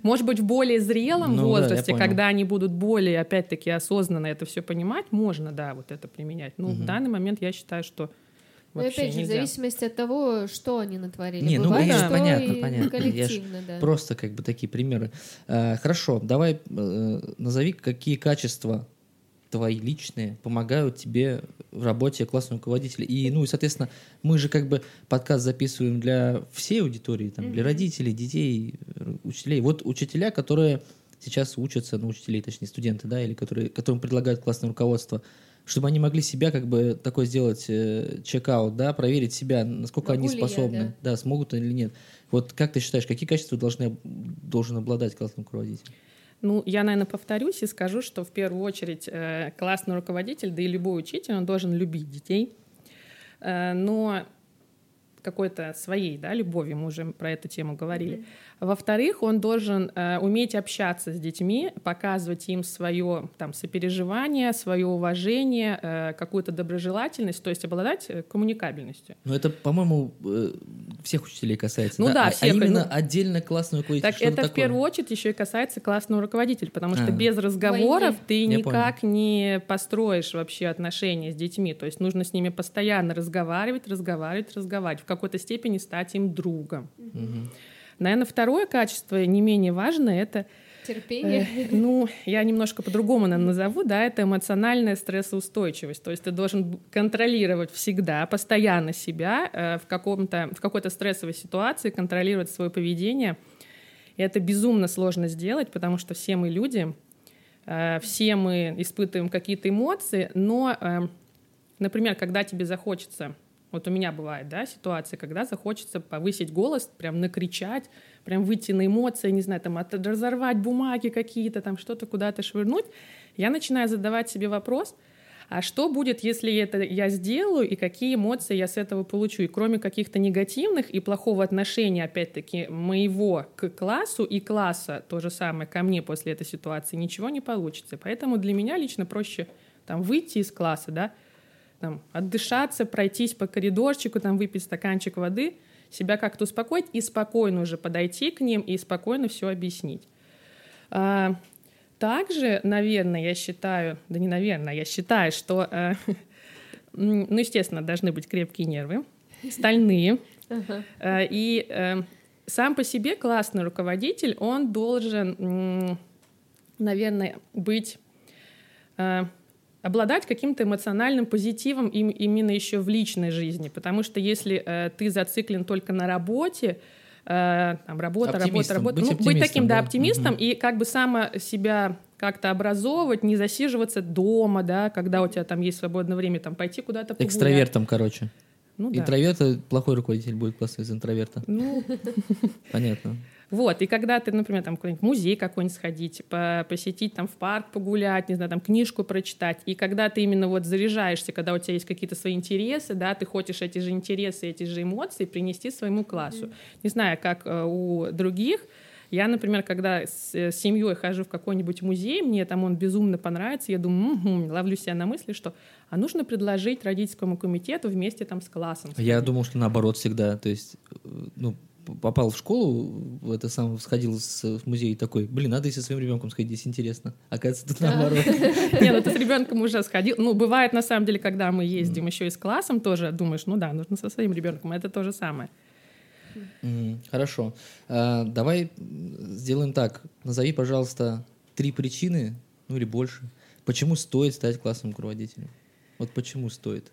Может быть, в более зрелом Ну да, я возрасте, понял. когда они будут более, опять-таки, осознанно это все понимать, можно, да, вот это применять. Ну, в данный момент я считаю, что Ну, вообще опять же, в нельзя. зависимости от того, что они натворили. Не, ну, Бывает, конечно, что понятно, и понятно. Я коллективно, да. Просто как бы такие примеры. Э, Хорошо, давай э, назови, какие качества твои личные помогают тебе в работе классного руководителя. И, ну, и, соответственно, мы же как бы подкаст записываем для всей аудитории, там, для родителей, детей, э, учителей. Вот учителя, которые сейчас учатся, ну, учителей, точнее, студенты, да, или которые, которым предлагают классное руководство, чтобы они могли себя как бы такой сделать э, чек-аут, да, проверить себя, насколько Могу они ли я, способны, да, смогут или нет. Вот как ты считаешь, какие качества должны, должен обладать классный руководитель? Ну, я, наверное, повторюсь и скажу, что в первую очередь э, классный руководитель, да и любой учитель, он должен любить детей, Э, но какой-то своей, да, любовью, мы уже про эту тему говорили. Во-вторых, он должен э, уметь общаться с детьми, показывать им свое там сопереживание, свое уважение, э, какую-то доброжелательность, то есть обладать э, коммуникабельностью. Ну, это, по-моему, э, всех учителей касается. Ну да, А- а, всех, именно ну. отдельно классный руководитель. Так это в такое. первую очередь еще и касается классного руководителя, потому что А. без разговоров Войны. ты Я никак не построишь вообще отношения с детьми. То есть нужно с ними постоянно разговаривать, разговаривать, разговаривать, в какой-то степени стать им другом. Мгм. Наверное, второе качество, не менее важное, это Терпение. Э, ну, я немножко по-другому наверное, назову, да, это эмоциональная стрессоустойчивость. То есть ты должен контролировать всегда, постоянно себя э, в, каком-то, в какой-то стрессовой ситуации, контролировать свое поведение. И это безумно сложно сделать, потому что все мы люди, э, все мы испытываем какие-то эмоции, но, э, например, когда тебе захочется вот у меня бывает, да, ситуация, когда захочется повысить голос, прям накричать, прям выйти на эмоции, не знаю, там, от, разорвать бумаги какие-то, там, что-то куда-то швырнуть. Я начинаю задавать себе вопрос, а что будет, если это я сделаю, и какие эмоции я с этого получу? И кроме каких-то негативных и плохого отношения, опять-таки, моего к классу и класса, то же самое ко мне после этой ситуации, ничего не получится. Поэтому для меня лично проще там выйти из класса, да, там, отдышаться, пройтись по коридорчику, там, выпить стаканчик воды, себя как-то успокоить и спокойно уже подойти к ним и спокойно все объяснить. А, также, наверное, я считаю, да не наверное, я считаю, что, э, ну, естественно, должны быть крепкие нервы, стальные, э, и э, сам по себе классный руководитель, он должен, наверное, быть обладать каким-то эмоциональным позитивом им, именно еще в личной жизни. Потому что если э, ты зациклен только на работе, э, там, работа, работа, работа, быть, ну, быть таким, да, да оптимистом, угу. и как бы само себя как-то образовывать, не засиживаться дома, да, когда у тебя там есть свободное время, там пойти куда-то погулять. Экстравертом, короче. Ну, Интроверт да. плохой руководитель будет классный из интроверта. Ну, понятно. Вот, и когда ты, например, там какой-нибудь музей какой-нибудь сходить, по посетить там в парк погулять, не знаю, там книжку прочитать, и когда ты именно вот заряжаешься, когда у тебя есть какие-то свои интересы, да, ты хочешь эти же интересы, эти же эмоции принести своему классу. Mm-hmm. Не знаю, как э, у других, я, например, когда с, с семьей хожу в какой-нибудь музей, мне там он безумно понравится, я думаю, угу, ловлю себя на мысли, что а нужно предложить родительскому комитету вместе там с классом. Я думал, что наоборот всегда, то есть, э, ну, попал в школу, это сам сходил в музей такой, блин, надо и со своим ребенком сходить, здесь интересно. Оказывается, тут наоборот. Не, ну ты с ребенком уже сходил. Ну, бывает, на самом деле, когда мы ездим еще и с классом, тоже думаешь, ну да, нужно со своим ребенком, это то же самое. Хорошо. А, давай сделаем так. Назови, пожалуйста, три причины, ну или больше, почему стоит стать классным руководителем. Вот почему стоит?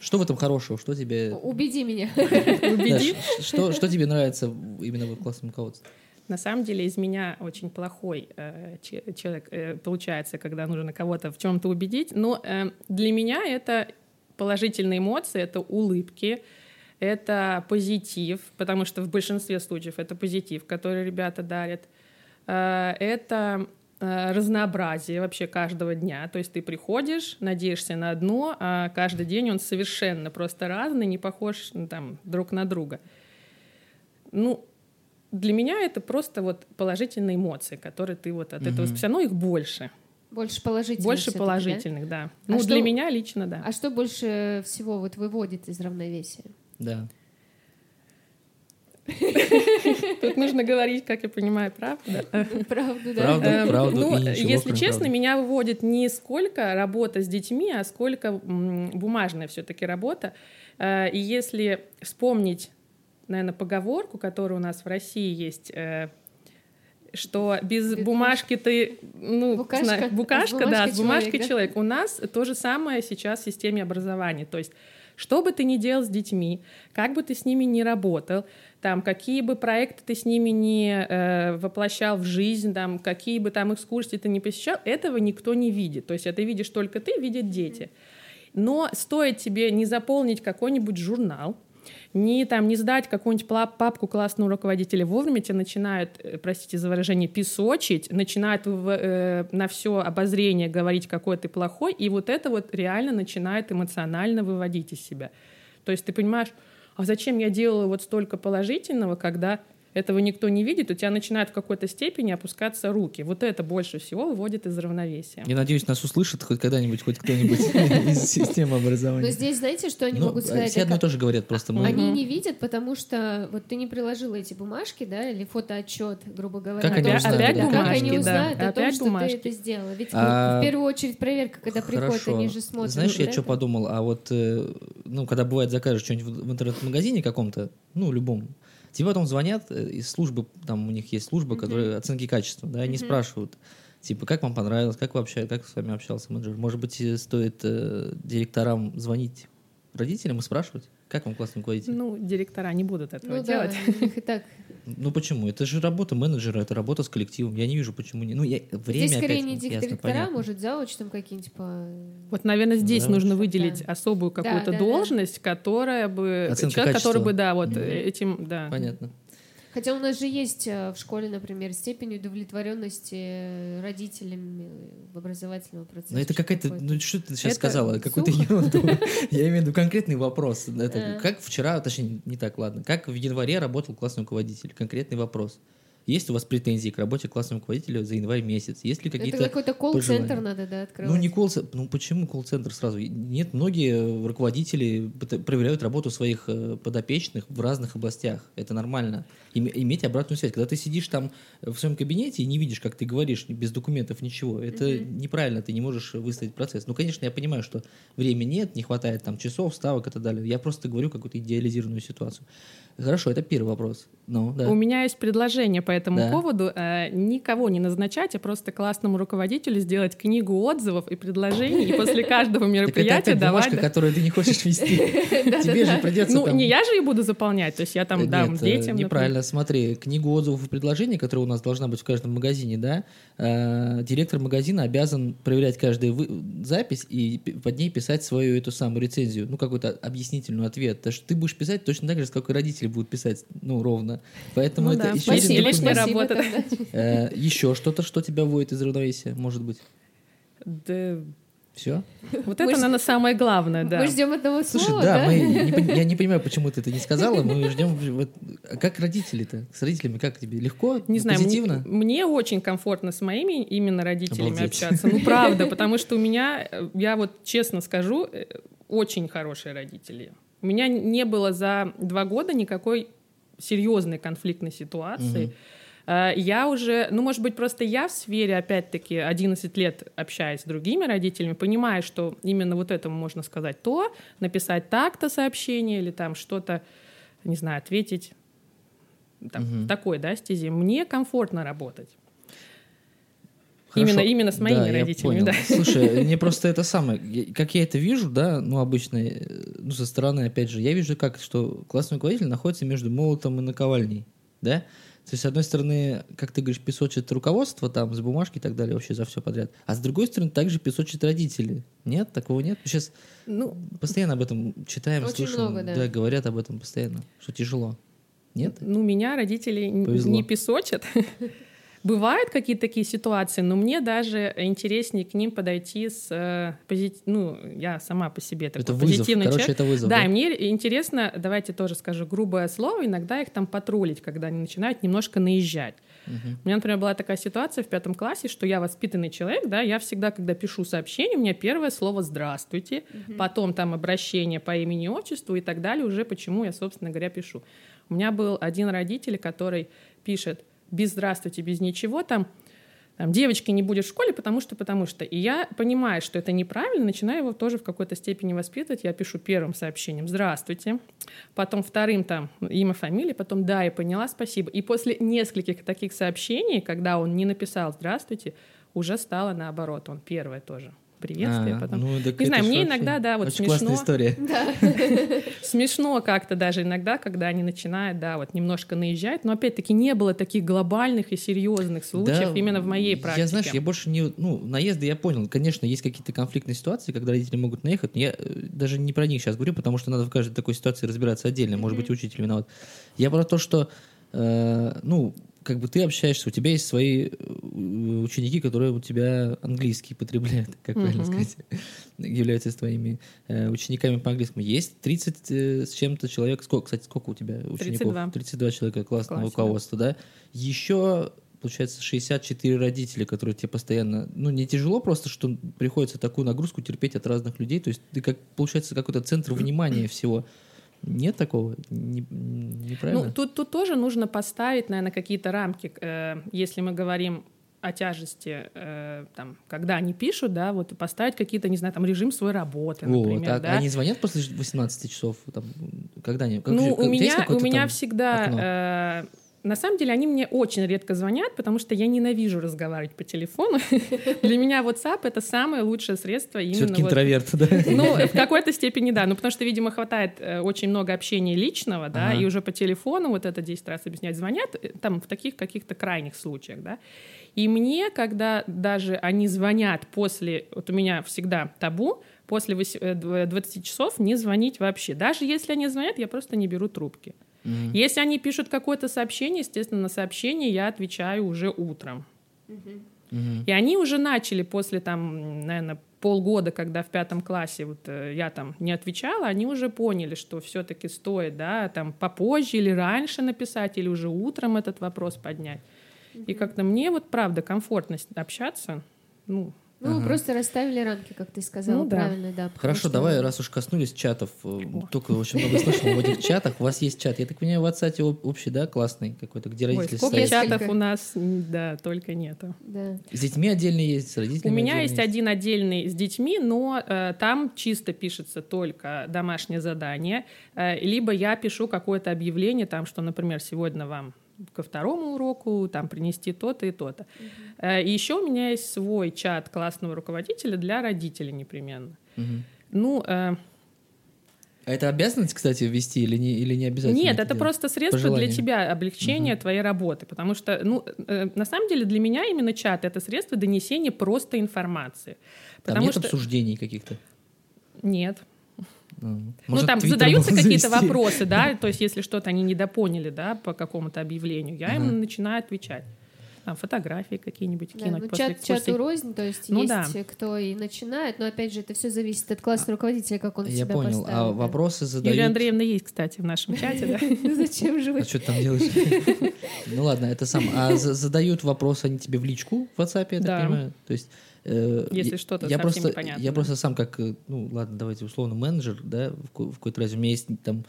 Что в этом хорошего? Что тебе... Убеди меня. Убеди. Что, что тебе нравится именно в классном руководстве? На самом деле из меня очень плохой э, человек э, получается, когда нужно кого-то в чем-то убедить. Но э, для меня это положительные эмоции, это улыбки, это позитив, потому что в большинстве случаев это позитив, который ребята дарят. Э, это разнообразие вообще каждого дня. То есть ты приходишь, надеешься на одно, а каждый день он совершенно просто разный, не похож ну, там, друг на друга. Ну, для меня это просто вот положительные эмоции, которые ты вот от угу. этого спустя. Ну, их больше. Больше положительных. Больше положительных, да. да. А ну, что, для меня лично, да. А что больше всего вот выводит из равновесия? Да. Тут нужно говорить, как я понимаю, правду. Правду, да. Правду, эм, правду ну, если честно, меня выводит не сколько работа с детьми, а сколько бумажная все-таки работа. Э, и если вспомнить, наверное, поговорку, которая у нас в России есть, э, что без бумажки ты, ну, букашка, знаю, букашка да, с бумажкой человек? У нас то же самое сейчас в системе образования. То есть что бы ты ни делал с детьми, как бы ты с ними ни работал, там, какие бы проекты ты с ними не э, воплощал в жизнь, там, какие бы там экскурсии ты не посещал, этого никто не видит. То есть это видишь только ты, видят дети. Но стоит тебе не заполнить какой-нибудь журнал, не, там, не сдать какую-нибудь папку классного руководителя вовремя, тебя начинают, э, простите за выражение, песочить, начинают э, на все обозрение говорить, какой ты плохой, и вот это вот реально начинает эмоционально выводить из себя. То есть ты понимаешь, а зачем я делала вот столько положительного, когда этого никто не видит, у тебя начинают в какой-то степени опускаться руки. Вот это больше всего выводит из равновесия. Я надеюсь, нас услышит хоть когда-нибудь хоть кто-нибудь из системы образования. Но здесь, знаете, что они ну, могут сказать? Все одно тоже говорят просто. Они не видят, потому что вот ты не приложила эти бумажки, да, или фотоотчет, грубо говоря. Как они узнают? Как они узнают о том, что ты это сделала? Ведь а, в первую очередь проверка, когда приходят, они же смотрят. Знаешь, я что подумал? А вот, э, ну, когда бывает закажешь что-нибудь в интернет-магазине каком-то, ну, любом, Тебе потом звонят э, из службы, там у них есть служба, которая оценки качества, да, они спрашивают, типа, как вам понравилось, как вы общались, как с вами общался менеджер. Может быть, э, стоит э, директорам звонить родителям и спрашивать, как вам классный руководитель? Ну, директора не будут этого Ну да, делать. у них и так. Ну почему? Это же работа менеджера, это работа с коллективом. Я не вижу, почему не. Ну, я, время Здесь скорее опять, не ясно, директора, понятно. может, завуч там какие-нибудь по... Вот, наверное, здесь Да. нужно Да. выделить особую какую-то да, да. должность, которая бы... Оценка человек, который качества. бы, да, вот э, этим, да. Понятно. Хотя у нас же есть э, в школе, например, степень удовлетворенности э, родителями в образовательного процесса. Но это что какая-то, ну что ты сейчас Это сказала, какую-то ерунду. Я имею в виду конкретный вопрос. Это А. как вчера, точнее не так, ладно. Как в январе работал классный руководитель? Конкретный вопрос. Есть у вас претензии к работе классного руководителя за январь месяц? Есть ли Это какие-то какой-то колл-центр надо, да, открывать. Ну, не колл Ну, почему колл-центр сразу? Нет, многие руководители пыта- проверяют работу своих э, подопечных в разных областях. Это нормально. Име- иметь обратную связь. Когда ты сидишь там в своем кабинете и не видишь, как ты говоришь, без документов ничего, это Мгм. неправильно, ты не можешь выставить процесс. Ну, конечно, я понимаю, что времени нет, не хватает там часов, ставок и так далее. Я просто говорю какую-то идеализированную ситуацию. Хорошо, это первый вопрос. Ну, да. У меня есть предложение по этому Да. поводу. э, никого не назначать, а просто классному руководителю сделать книгу отзывов и предложений, и после каждого Так это мероприятия давать... бумажка, которую ты не хочешь вести. Тебе же придется Ну, не я же и буду заполнять, то есть я там Э, дам э, детям. неправильно. Смотри, книгу отзывов и предложений, которая у нас должна быть в каждом магазине, да, э, директор магазина обязан проверять каждую запись и под ней писать свою эту самую рецензию, ну, какой-то объяснительный ответ. Потому что ты будешь писать точно так же, как и родители будут писать, ну, ровно. Поэтому Ну это да, еще спасибо, один лишняя работа. тогда. Э, еще что-то, что тебя вводит из равновесия, может быть. Да, Все? Вот Мы это, ж- наверное, самое главное, да. Мы ждем Слушай, слова, да, да? мы не я не понимаю, почему ты это не сказала. Мы ждем. вот, а как родители-то? С родителями как тебе? Легко? Не знаю, мне, Позитивно? мне очень комфортно с моими именно родителями Обалдеть. общаться. Ну, правда, потому что у меня, э, я вот честно скажу, э, очень хорошие родители. У меня не было за два года никакой серьезной конфликтной ситуации. Э, Я уже, ну, может быть, просто я в сфере, опять-таки, 11 лет общаясь с другими родителями, понимаю, что именно вот этому можно сказать то, написать так-то сообщение или там что-то, не знаю, ответить там, Мгм. в такой, да, стези. Мне комфортно работать. Хорошо. Именно- именно с моими Да, я родителями, понял. да. Слушай, мне просто это самое, как я это вижу, да, ну, обычно, э, ну, со стороны, опять же, я вижу как, что классный руководитель находится между молотом и наковальней, да? То есть, с одной стороны, как ты говоришь, песочит руководство там, с бумажки и так далее, вообще за все подряд. А с другой стороны, также песочит родители. Нет, такого нет. Сейчас Ну, постоянно об этом читаем, Очень слушаем, много, да. говорят об этом постоянно, что тяжело. Нет? ну, меня родители Повезло. не песочат. Бывают какие-то такие ситуации, но мне даже интереснее к ним подойти с э, позит- Ну, я сама по себе такой это вызов. позитивный Короче, человек. это вызов. Да, и мне интересно, давайте тоже скажу грубое слово, иногда их там патрулить, когда они начинают немножко наезжать. Мгм. У меня, например, была такая ситуация в пятом классе, что я воспитанный человек, да, я всегда, когда пишу сообщение, у меня первое слово «здравствуйте», потом там обращение по имени и отчеству и так далее, уже почему я, собственно говоря, пишу. У меня был один родитель, который пишет без «здравствуйте», без ничего там, там, девочки не будет в школе, потому что, потому что. И я понимаю, что это неправильно, начинаю его тоже в какой-то степени воспитывать. Я пишу первым сообщением «Здравствуйте», потом вторым там имя, фамилия, потом «Да, я поняла, спасибо». И после нескольких таких сообщений, когда он не написал «Здравствуйте», уже стало наоборот. Он первое тоже приветствие, А, потом... ну, так Не знаю, мне иногда, да, вот Очень классная смешно. история. Смешно как-то даже иногда, когда они начинают, да, вот немножко наезжать, но опять-таки не было таких глобальных и серьезных случаев Да, именно в моей практике. Я, знаешь, я больше не... Ну, наезды я понял. Конечно, есть какие-то конфликтные ситуации, когда родители могут наехать, но я э, даже не про них сейчас говорю, потому что надо в каждой такой ситуации разбираться отдельно. Может быть, учитель виноват. Я про то, что, э, ну, как бы ты общаешься, у тебя есть свои э, ученики, которые у тебя английский потребляют, как правильно Мгм. сказать, являются твоими э, учениками по английскому. Есть 30 э, с чем-то человек. Сколько, кстати, сколько у тебя учеников? 32. 32 человека классного классе, да. руководства, да? Еще получается, 64 родителя, которые тебе постоянно... Ну, не тяжело просто, что приходится такую нагрузку терпеть от разных людей. То есть ты, как получается, какой-то центр внимания всего. Нет такого? Не- неправильно? Ну, тут, тут тоже нужно поставить, наверное, какие-то рамки. Э, Если мы говорим о тяжести, э, там, когда они пишут, да, вот поставить какие-то, не знаю, там режим своей работы, например, О, так, да. Они звонят после 18 часов? Там, когда они? как ну, же- у меня, у меня всегда... э, на самом деле они мне очень редко звонят, потому что я ненавижу разговаривать по телефону. Для меня WhatsApp — это самое лучшее средство именно... Все-таки вот- интроверт, да? Ну, в какой-то степени да. Ну, потому что, видимо, хватает э, очень много общения личного, да, Ага. и уже по телефону вот это 10 раз объяснять звонят, э, там в таких каких-то крайних случаях, да. И мне, когда даже они звонят после, вот у меня всегда табу, после вось- э, дв- 20 часов не звонить вообще. Даже если они звонят, я просто не беру трубки. Мгм. Если они пишут какое-то сообщение, естественно, на сообщение я отвечаю уже утром. Мгм. И они уже начали после, там, наверное, полгода, когда в пятом классе вот э, я там не отвечала, они уже поняли, что все-таки стоит, да, там попозже или раньше написать, или уже утром этот вопрос поднять. И как-то мне вот правда комфортно общаться, ну, Ну, Ага. просто расставили рамки, как ты сказала, Ну да. правильно, да. Хорошо, что- давай, раз уж коснулись чатов, э, только очень много слышал в этих чатах. У вас есть чат, я так понимаю, в WhatsApp об- общий, да, классный какой-то, где ой, родители сколько стоят? Несколько. чатов у нас, да, только нету. Да. С детьми отдельно есть, с У родителями меня отдельно есть один отдельный с детьми, но э, там чисто пишется только домашнее задание, э, либо я пишу какое-то объявление, там, что, например, сегодня вам ко второму уроку там принести то-то и то-то. Э, и еще у меня есть свой чат классного руководителя для родителей непременно. Мгм. Ну, э, А это обязанность, кстати, ввести или не, или не обязательно? Нет, это это просто средство желанию. для тебя облегчения твоей работы, потому что, ну, э, на самом деле для меня именно чат это средство донесения просто информации, Там потому нет что обсуждений каких-то? нет. Ну, ну, может, там Твиттер задаются какие-то вопросы, да, то есть если что-то они недопоняли, да, по какому-то объявлению, я им начинаю отвечать. Там фотографии какие-нибудь Да, кинуть ну, после чат, чату после- рознь, то есть Ну есть да. кто и начинает, но опять же это все зависит от классного руководителя, как он Я себя понял. поставил. А да. вопросы задают... Юлия Андреевна есть, кстати, в нашем чате, да. Ну зачем же А вы? что ты там делаешь? Ну ладно, это сам. А за- задают вопрос они тебе в личку в WhatsApp, я так Да. понимаю? То есть... э, Если я- что-то я совсем просто, непонятно, Я просто сам как, э, ну ладно, давайте условно менеджер, да, в в какой-то разе. У меня есть там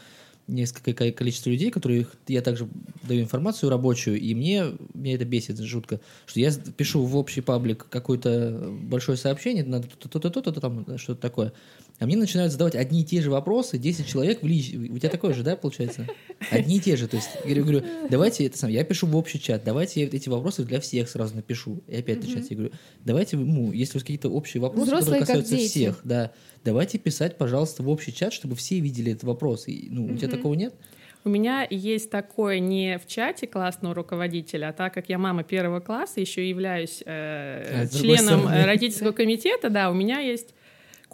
несколько ко- количество людей, которых я также даю информацию рабочую, и мне, мне это бесит жутко, что я пишу в общий паблик какое-то большое сообщение, надо то-то, то-то, то-то, там да, что-то такое, а мне начинают задавать одни и те же вопросы, 10 человек в лич... У тебя такое же, да, получается? Одни и те же. То есть, я говорю, давайте это сам, я пишу в общий чат, давайте я эти вопросы для всех сразу напишу. И опять начать, я говорю, давайте, ну, если у вас какие-то общие вопросы, Взрослые которые касаются всех, да, давайте писать, пожалуйста, в общий чат, чтобы все видели этот вопрос. И, ну, у тебя такого нет? У меня есть такое не в чате классного руководителя, а так как я мама первого класса, еще являюсь э, А, членом родительского комитета, да, у меня есть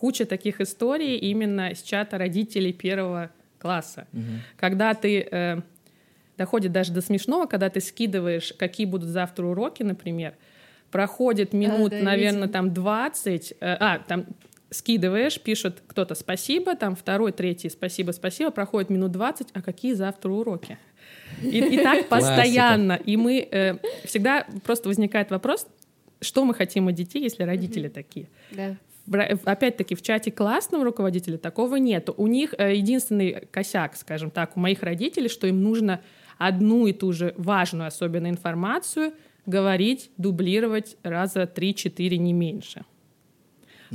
куча таких историй именно с чата родителей первого класса. Мгм. Когда ты э, доходит даже до смешного, когда ты скидываешь, какие будут завтра уроки, например, проходит минут, да, наверное, видела. там 20, э, а, там скидываешь, пишет кто-то спасибо, там второй, третий спасибо, спасибо, проходит минут 20, а какие завтра уроки? И, и так постоянно. И мы э, всегда просто возникает вопрос, что мы хотим от детей, если родители такие. Да. Опять-таки, в чате классного руководителя такого нет. У них э, единственный косяк, скажем так, у моих родителей, что им нужно одну и ту же важную особенно информацию говорить, дублировать раза 3-4 не меньше.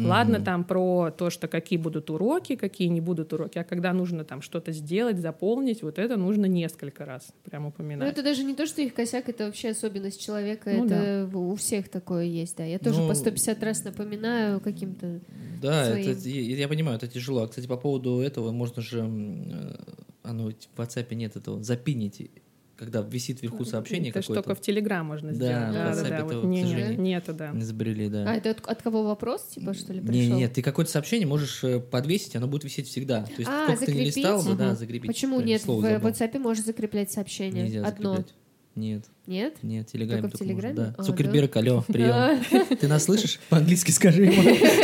Ладно, там про то, что какие будут уроки, какие не будут уроки, а когда нужно там что-то сделать, заполнить, вот это нужно несколько раз прям Ну, упоминать. это даже не то, что их косяк, это вообще особенность человека. Ну это у всех такое есть, да. Я тоже Ну, по 150 раз напоминаю каким-то... Да, своим. это, я, я понимаю, это тяжело. А, кстати, по поводу этого можно же, э, оно в WhatsApp нет этого, запинить, когда висит вверху сообщение это какое-то. только в Телеграм можно Да, сделать. в Да, да, WhatsApp да. это Вот не- не- Нету, да. Не забрели, да. А, это от, от кого вопрос, типа, что ли, пришел? не, нет, ты какое-то сообщение можешь э, подвесить, оно будет висеть всегда. То есть А, сколько ты не закрепить? листал, бы, да, закрепить. Почему Прям нет? В. WhatsApp можешь закреплять сообщение. Нельзя Одно. закреплять. Нет, Нет? нет, в Телеграме Только в только можно, Телеграме? Да. А, Цукерберг, алло, А, прием. Ты нас слышишь? По-английски скажи ему,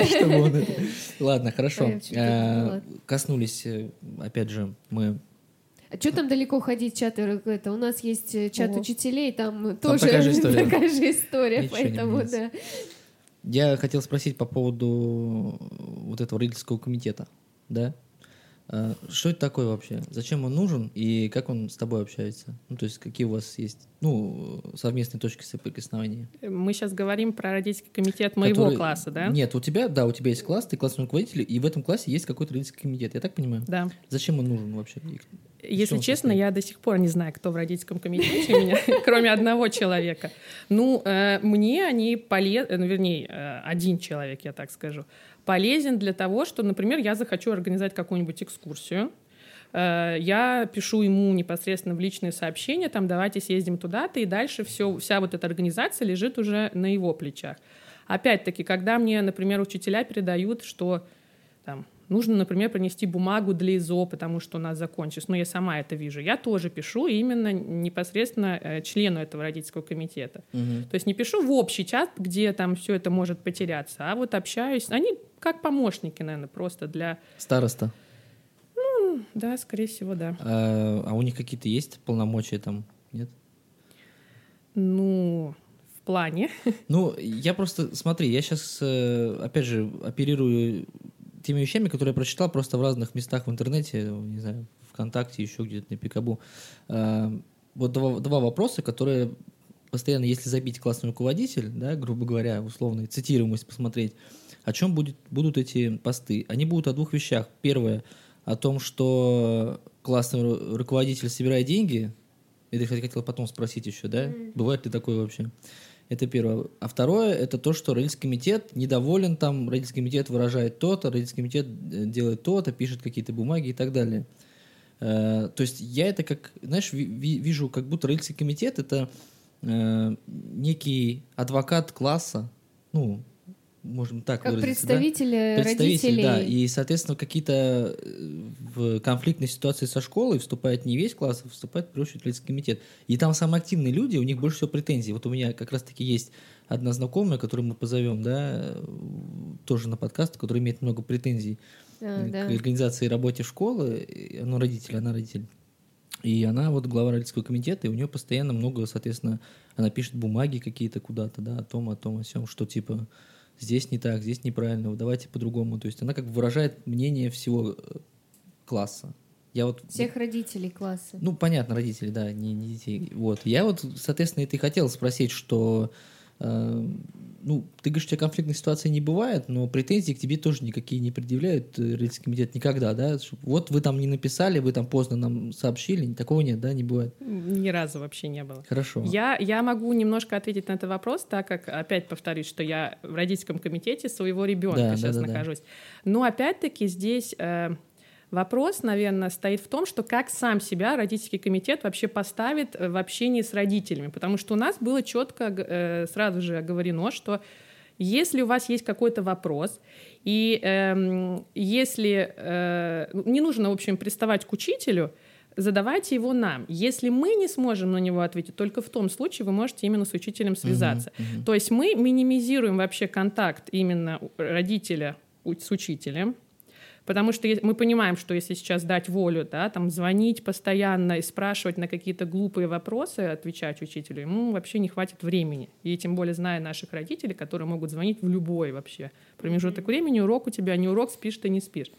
чтобы он это... Ладно, хорошо. А, ладно. Коснулись, э, опять же, мы... А что там далеко ходить, чат? э, Это, у нас есть э, чат Ого. учителей, там тоже такая же история. такая же история, Ничего поэтому да. Я хотел спросить по поводу вот этого родительского комитета, да? А, что это такое вообще? Зачем он нужен и как он с тобой общается? Ну, то есть какие у вас есть ну, совместные точки соприкосновения? Мы сейчас говорим про родительский комитет моего Который... класса, да? Нет, у тебя, да, у тебя есть класс, ты классный руководитель, и в этом классе есть какой-то родительский комитет, я так понимаю? Да. Зачем он нужен вообще? Если честно, я до сих пор не знаю, кто в родительском комитете у меня, кроме одного человека. Ну, э, мне они полезны, ну, вернее, э, один человек, я так скажу, полезен для того, что, например, я захочу организовать какую-нибудь экскурсию, э, я пишу ему непосредственно в личные сообщения, там, давайте съездим туда-то, и дальше все, вся вот эта организация лежит уже на его плечах. Опять-таки, когда мне, например, учителя передают, что там, нужно, например, принести бумагу для ИЗО, потому что у нас закончилось, но я сама это вижу, я тоже пишу именно непосредственно э, члену этого родительского комитета. Угу. То есть не пишу в общий чат, где там все это может потеряться, а вот общаюсь. Они как помощники, наверное, просто для... Староста? Ну, да, скорее всего, да. А, а у них какие-то есть полномочия там, нет? Ну, в плане. Ну, я просто, смотри, я сейчас, э, опять же, оперирую теми вещами, которые я прочитал просто в разных местах в интернете, не знаю, ВКонтакте, еще где-то на Пикабу. А, вот два, два вопроса, которые постоянно, если забить классный руководитель, да, грубо говоря, условно, цитируемость посмотреть, о чем будет, будут эти посты? Они будут о двух вещах. Первое, о том, что классный руководитель собирает деньги. Это я хотел потом спросить еще, да? Mm. Бывает ли такое вообще? Это первое. А второе, это то, что родительский комитет недоволен там, родительский комитет выражает то-то, родительский комитет э, делает то-то, пишет какие-то бумаги и так далее. Э, то есть я это как, знаешь, вижу, как будто родительский комитет это э, некий адвокат класса, ну, можем так как выразиться. Представители, да? представители родителей. Да, и, соответственно, какие-то э, в конфликтной ситуации со школой вступает не весь класс, а вступает, в первую очередь, родительский комитет. И там самые активные люди, у них больше всего претензий. Вот у меня как раз-таки есть одна знакомая, которую мы позовем, да, тоже на подкаст, которая имеет много претензий а, к да. организации и работе школы. Ну, родитель, она родитель. И она вот глава родительского комитета, и у нее постоянно много, соответственно, она пишет бумаги какие-то куда-то, да, о том, о том, о всем, что типа здесь не так, здесь неправильно, давайте по-другому. То есть она как бы выражает мнение всего э, класса. Я вот, Всех родителей класса. Ну, понятно, родители, да, не, не детей. Вот. Я вот, соответственно, это и хотел спросить, что э, ну, ты говоришь, у тебя конфликтной ситуации не бывает, но претензий к тебе тоже никакие не предъявляют э, родительский комитет никогда, да? Вот вы там не написали, вы там поздно нам сообщили, такого нет, да, не бывает? Ни разу вообще не было. Хорошо. Я, я могу немножко ответить на этот вопрос, так как, опять повторюсь, что я в родительском комитете своего ребенка да, сейчас да, да, нахожусь. Да. Но опять-таки здесь... Э, Вопрос, наверное, стоит в том, что как сам себя родительский комитет вообще поставит э, в общении с родителями. Потому что у нас было четко э, сразу же оговорено, что если у вас есть какой-то вопрос, и э, если э, не нужно, в общем, приставать к учителю, задавайте его нам. Если мы не сможем на него ответить, только в том случае вы можете именно с учителем связаться. Uh-huh, uh-huh. То есть мы минимизируем вообще контакт именно родителя с учителем, Потому что мы понимаем, что если сейчас дать волю, да, там звонить постоянно и спрашивать на какие-то глупые вопросы, отвечать учителю, ему вообще не хватит времени. И тем более зная наших родителей, которые могут звонить в любой вообще промежуток времени, урок у тебя не урок, спишь ты не спишь.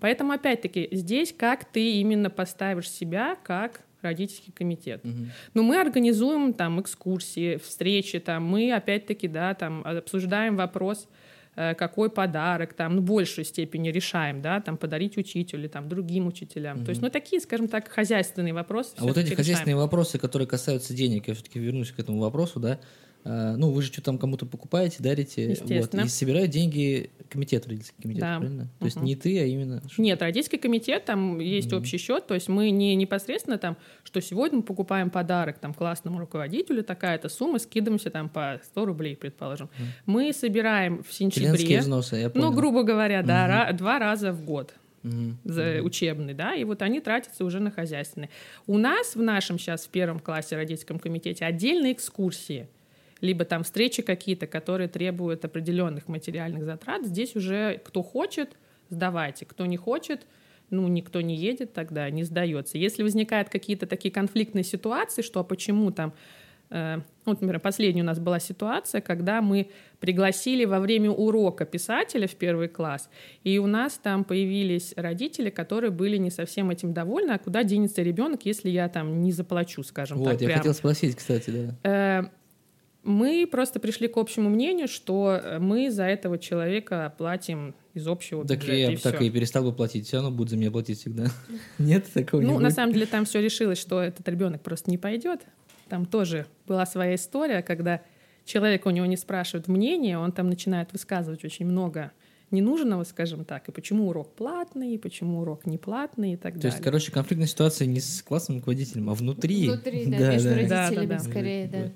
Поэтому, опять-таки, здесь как ты именно поставишь себя как родительский комитет. Угу. Но мы организуем там экскурсии, встречи, там мы опять-таки, да, там обсуждаем вопрос, какой подарок, там, ну, в большей степени решаем, да, там, подарить учителю, там, другим учителям. Mm-hmm. То есть, ну, такие, скажем так, хозяйственные вопросы. А вот эти решаем. хозяйственные вопросы, которые касаются денег, я все-таки вернусь к этому вопросу, да, ну, вы же что там кому-то покупаете, дарите, вот, и собирают деньги комитет, родительский комитет, да. правильно? То угу. есть не ты, а именно... Нет, родительский комитет, там есть угу. общий счет, то есть мы не непосредственно там, что сегодня мы покупаем подарок там классному руководителю, такая-то сумма, скидываемся там по 100 рублей, предположим. Угу. Мы собираем в сентябре... Членские взносы, я понял. Ну, грубо говоря, угу. да, два раза в год за учебный, да, и вот они тратятся уже на хозяйственные. У нас в нашем сейчас в первом классе родительском комитете отдельные экскурсии либо там встречи какие-то, которые требуют определенных материальных затрат. Здесь уже кто хочет, сдавайте, кто не хочет, ну, никто не едет тогда, не сдается. Если возникают какие-то такие конфликтные ситуации, что а почему там э, вот, например, последняя у нас была ситуация, когда мы пригласили во время урока писателя в первый класс, и у нас там появились родители, которые были не совсем этим довольны, а куда денется ребенок, если я там не заплачу, скажем Вот, так. я прямо. хотел спросить, кстати, да. Э, Мы просто пришли к общему мнению, что мы за этого человека платим из общего Так бюджета. я и так всё. и перестал бы платить, все равно будет за меня платить всегда. Нет такого Ну, на самом деле там все решилось, что этот ребенок просто не пойдет. Там тоже была своя история, когда человек у него не спрашивает мнения, он там начинает высказывать очень много ненужного, скажем так, и почему урок платный, и почему урок не платный и так То далее. есть, короче, конфликтная ситуация не с классным руководителем, а внутри. Внутри, да, между да. Да, родителями да, да. скорее, да.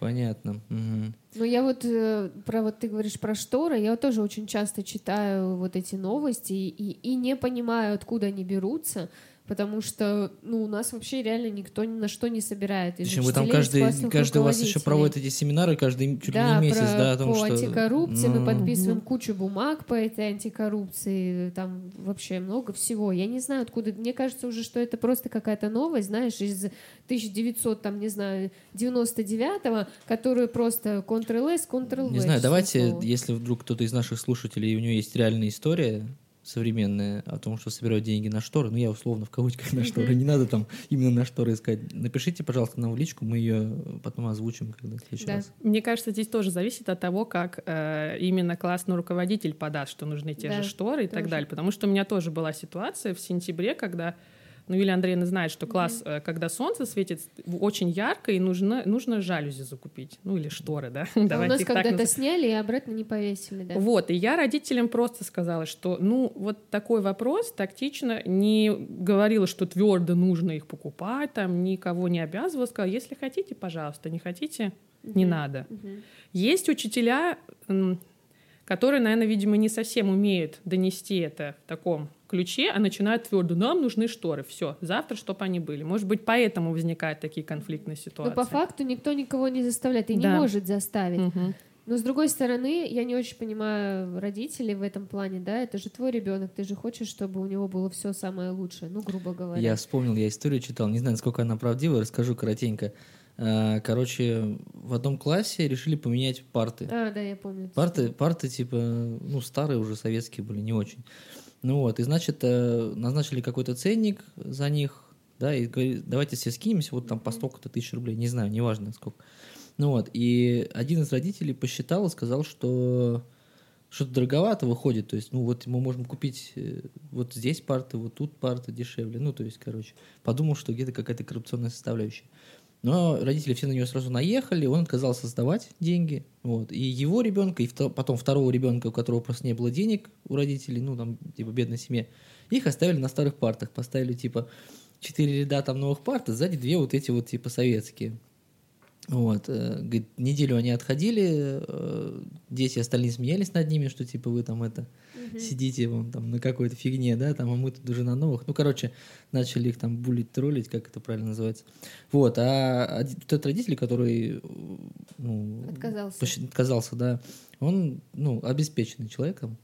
Понятно. Мгм. Ну, я вот э, про вот ты говоришь про шторы, я вот тоже очень часто читаю вот эти новости и, и не понимаю, откуда они берутся, потому что, ну, у нас вообще реально никто ни на что не собирает. из Причем вы там каждый, каждый у вас еще проводит эти семинары каждый чуть ли да, не месяц, про- да, о том, по что... антикоррупции Ну, мы подписываем кучу бумаг по этой антикоррупции, там вообще много всего. Я не знаю, откуда. Мне кажется уже, что это просто какая-то новость, знаешь, из 1900, там, не знаю, 99-го, которую просто Ctrl-S, Ctrl-V. Не знаю, давайте, слово. если вдруг кто-то из наших слушателей, у него есть реальная история современная о том, что собирают деньги на шторы, ну я условно в кавычках на шторы, не надо там именно на шторы искать. Напишите, пожалуйста, нам в личку, мы ее потом озвучим когда в следующий Да. раз. Мне кажется, здесь тоже зависит от того, как э, именно классный руководитель подаст, что нужны те Да, же шторы и так тоже. далее. Потому что у меня тоже была ситуация в сентябре, когда, ну, Юлия Андреевна знает, что класс, э, когда солнце светит очень ярко, и нужно, нужно жалюзи закупить, ну, или шторы, да. А у нас когда-то сняли и обратно не повесили, да. Вот, и я родителям просто сказала, что, ну, вот такой вопрос тактично не говорила, что твердо нужно их покупать, там, никого не обязывала, сказала, если хотите, пожалуйста, не хотите, не надо. Есть учителя, которые, наверное, видимо, не совсем умеют донести это в таком ключе, а начинают твердо, нам нужны шторы, все, завтра, чтобы они были. Может быть, поэтому возникают такие конфликтные ситуации. Но по факту никто никого не заставляет и не Да. может заставить. Мгм. Но с другой стороны, я не очень понимаю родителей в этом плане, да, это же твой ребенок, ты же хочешь, чтобы у него было все самое лучшее, ну, грубо говоря. Я вспомнил, я историю читал, не знаю, насколько она правдивая, расскажу коротенько. А, Короче, в одном классе решили поменять парты. А, да, я помню. Парты, парты типа, ну, старые уже, советские были, не очень. Ну вот, и, значит, э, назначили какой-то ценник за них, да, и говорит, давайте все скинемся, вот там по столько-то тысяч рублей, не знаю, неважно сколько. Ну вот, и один из родителей посчитал и сказал, что что-то дороговато выходит, то есть, ну вот мы можем купить э, вот здесь парты, вот тут парты дешевле, ну то есть, короче, подумал, что где-то какая-то коррупционная составляющая. Но родители все на него сразу наехали, он отказался сдавать деньги. Вот. И его ребенка, и вто- потом второго ребенка, у которого просто не было денег у родителей, ну, там, типа, бедной семье, их оставили на старых партах. Поставили, типа, четыре ряда там новых парт, а сзади две вот эти вот, типа, советские. Вот. э, Говорит, неделю они отходили, э, дети остальные смеялись над ними, что, типа, вы там это сидите вон там на какой-то фигне, да, там, а мы тут уже на новых. Ну, короче, начали их там булить, троллить, как это правильно называется. Вот, а этот родитель, который, э, ну, Отказался. отказался, да, он, ну, обеспеченный человеком.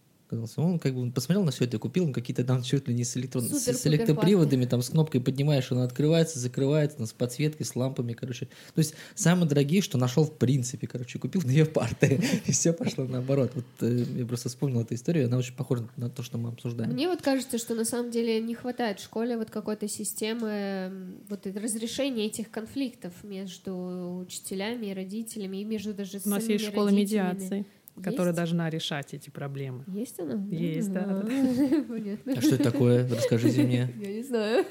Он как бы посмотрел на все это и купил им какие-то там чуть ли не с, электрон... с- с электроприводами, там с кнопкой поднимаешь, она открывается, закрывается, там, с подсветкой, с лампами, короче. То есть самые дорогие, что нашел в принципе, короче, купил две парты, и все пошло наоборот. Вот э, я просто вспомнил эту историю, она очень похожа на то, что мы обсуждаем. Мне вот кажется, что на самом деле не хватает в школе вот какой-то системы вот разрешения этих конфликтов между учителями и родителями, и между даже У нас есть школа родителями. медиации, которая Есть? должна решать эти проблемы. Есть она? Есть, да, А, да. Понятно. А что это такое? Расскажите мне. Я не знаю.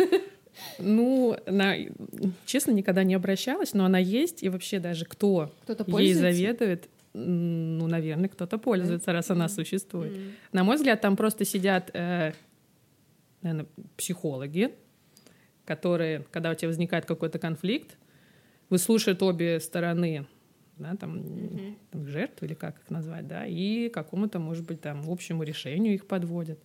Ну, она, честно, никогда не обращалась, но она есть, и вообще даже кто ей заведует, ну, наверное, кто-то пользуется, раз она существует. На мой взгляд, там просто сидят, э, наверное, психологи, которые, когда у тебя возникает какой-то конфликт, выслушают обе стороны, да, там, Мгм. там, жертв или как их назвать, да, и какому-то, может быть, там, общему решению их подводят.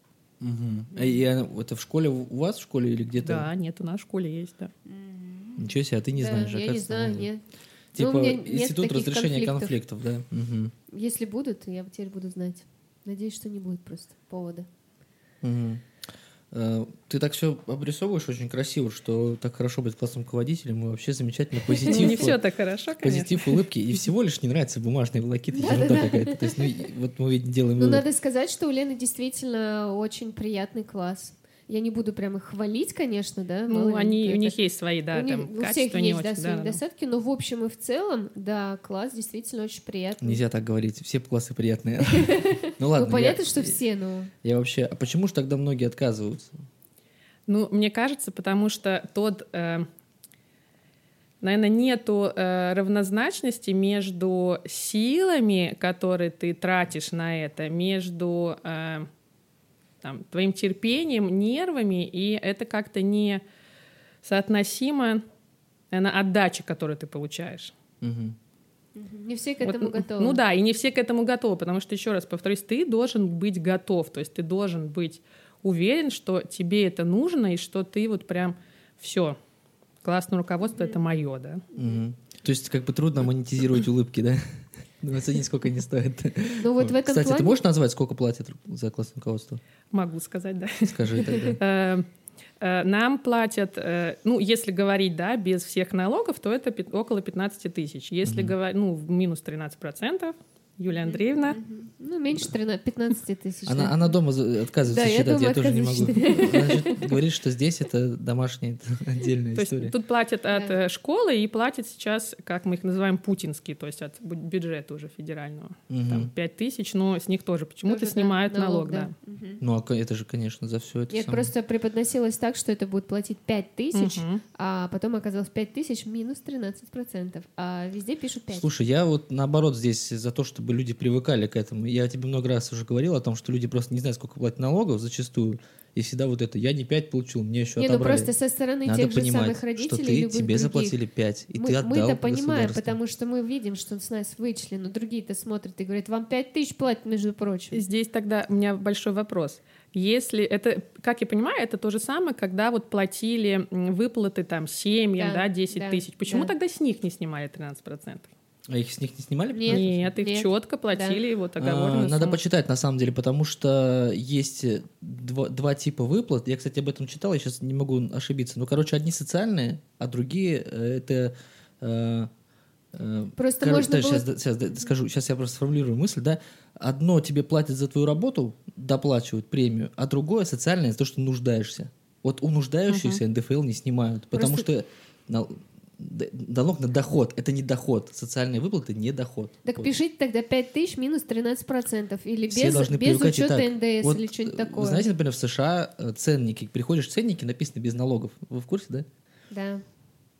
А и это в школе, у вас в школе или где-то? Да, нет, у нас в школе есть, да. М. Ничего себе, а ты не Да, знаешь, Я не оказывается, знаю, вот. нет. Типа Ну, институт разрешения конфликтов. конфликтов, да. Мгм. Если будут, я теперь буду знать. Надеюсь, что не будет просто повода. Мгм. Э, ты так все обрисовываешь очень красиво, что так хорошо быть классным руководителем, и вообще замечательно, позитив. Не все так хорошо, Позитив, улыбки, и всего лишь не нравятся бумажные волокиты, ерунда какая-то. То есть, ну, вот мы ведь делаем Ну, надо сказать, что у Лены действительно очень приятный класс. Я не буду прямо их хвалить, конечно, да. Ну, они, это... у них есть свои, да, у там, у всех есть, да, свои да, недостатки, но в общем и в целом, да, класс действительно очень приятный. Нельзя так говорить, все классы приятные. Ну ладно. Ну, понятно, что все, но... Я вообще... А почему же тогда многие отказываются? Ну, мне кажется, потому что тот... Э, наверное, нету э, равнозначности между силами, которые ты тратишь на это, между э, там, твоим терпением, нервами, и это как-то не соотносимо, наверное, отдаче, которую ты получаешь. Угу. Не все к этому вот, готовы. Ну да, и не все к этому готовы, потому что, еще раз повторюсь, ты должен быть готов, то есть ты должен быть уверен, что тебе это нужно, и что ты вот прям все, классное руководство mm-hmm. это мое, да. Mm-hmm. То есть как бы трудно монетизировать улыбки, да? Ну, оценить, сколько они стоят. Ну, вот в этом Кстати, плане... ты можешь назвать, сколько платят за классное руководство? Могу сказать, да. Скажи тогда. Э, э, нам платят, э, ну, если говорить, да, без всех налогов, то это около 15 тысяч. Если говорить, ну, минус 13 процентов, Юлия Андреевна. Ну, меньше 13, 15 тысяч. Она, да. она дома отказывается да, считать, я, я тоже не могу. Говорит, что здесь это домашняя это отдельная то история. Есть, тут платят от да. Э, школы и платят сейчас, как мы их называем, путинские, то есть от бюджета уже федерального. Угу. Там 5 тысяч, но с них тоже почему-то тоже, снимают да, налог, налог, да. Угу. Ну, а это же, конечно, за все это Нет, самое... просто преподносилось так, что это будет платить 5 тысяч, угу. а потом оказалось 5 тысяч минус 13%, а везде пишут 5. Слушай, я вот наоборот здесь за то, чтобы люди привыкали к этому. Я тебе много раз уже говорил о том, что люди просто не знают, сколько платят налогов зачастую. И всегда вот это, я не 5 получил, мне еще не, ну отобрали. ну просто со стороны Надо тех понимать, же самых родителей что ты, тебе других. заплатили 5, и мы, ты отдал Мы-то понимаем, потому что мы видим, что с нас вычли, но другие-то смотрят и говорят, вам 5 тысяч платят, между прочим. Здесь тогда у меня большой вопрос. Если это, как я понимаю, это то же самое, когда вот платили выплаты там семьям, да, да 10 да, тысяч. Почему да. тогда с них не снимали 13%? А их с них не снимали? Нет, Нет их Нет. четко платили да. вот оговоренную а, Надо почитать, на самом деле, потому что есть два, два типа выплат. Я, кстати, об этом читал, я сейчас не могу ошибиться. Ну, короче, одни социальные, а другие э, это... Э, э Просто Короче, можно было... сейчас, сейчас скажу, сейчас я просто сформулирую мысль, да. Одно тебе платят за твою работу, доплачивают премию, а другое социальное за то, что нуждаешься. Вот у нуждающихся uh-huh. НДФЛ не снимают, потому просто... что налог на доход. Это не доход. Социальные выплаты не доход. Так вот. пишите тогда 5 тысяч минус 13%. Или без, без учета НДС вот, или что-нибудь такое. Вы знаете, например, в США э, ценники, приходишь в ценники, написано без налогов. Вы в курсе, да? Да.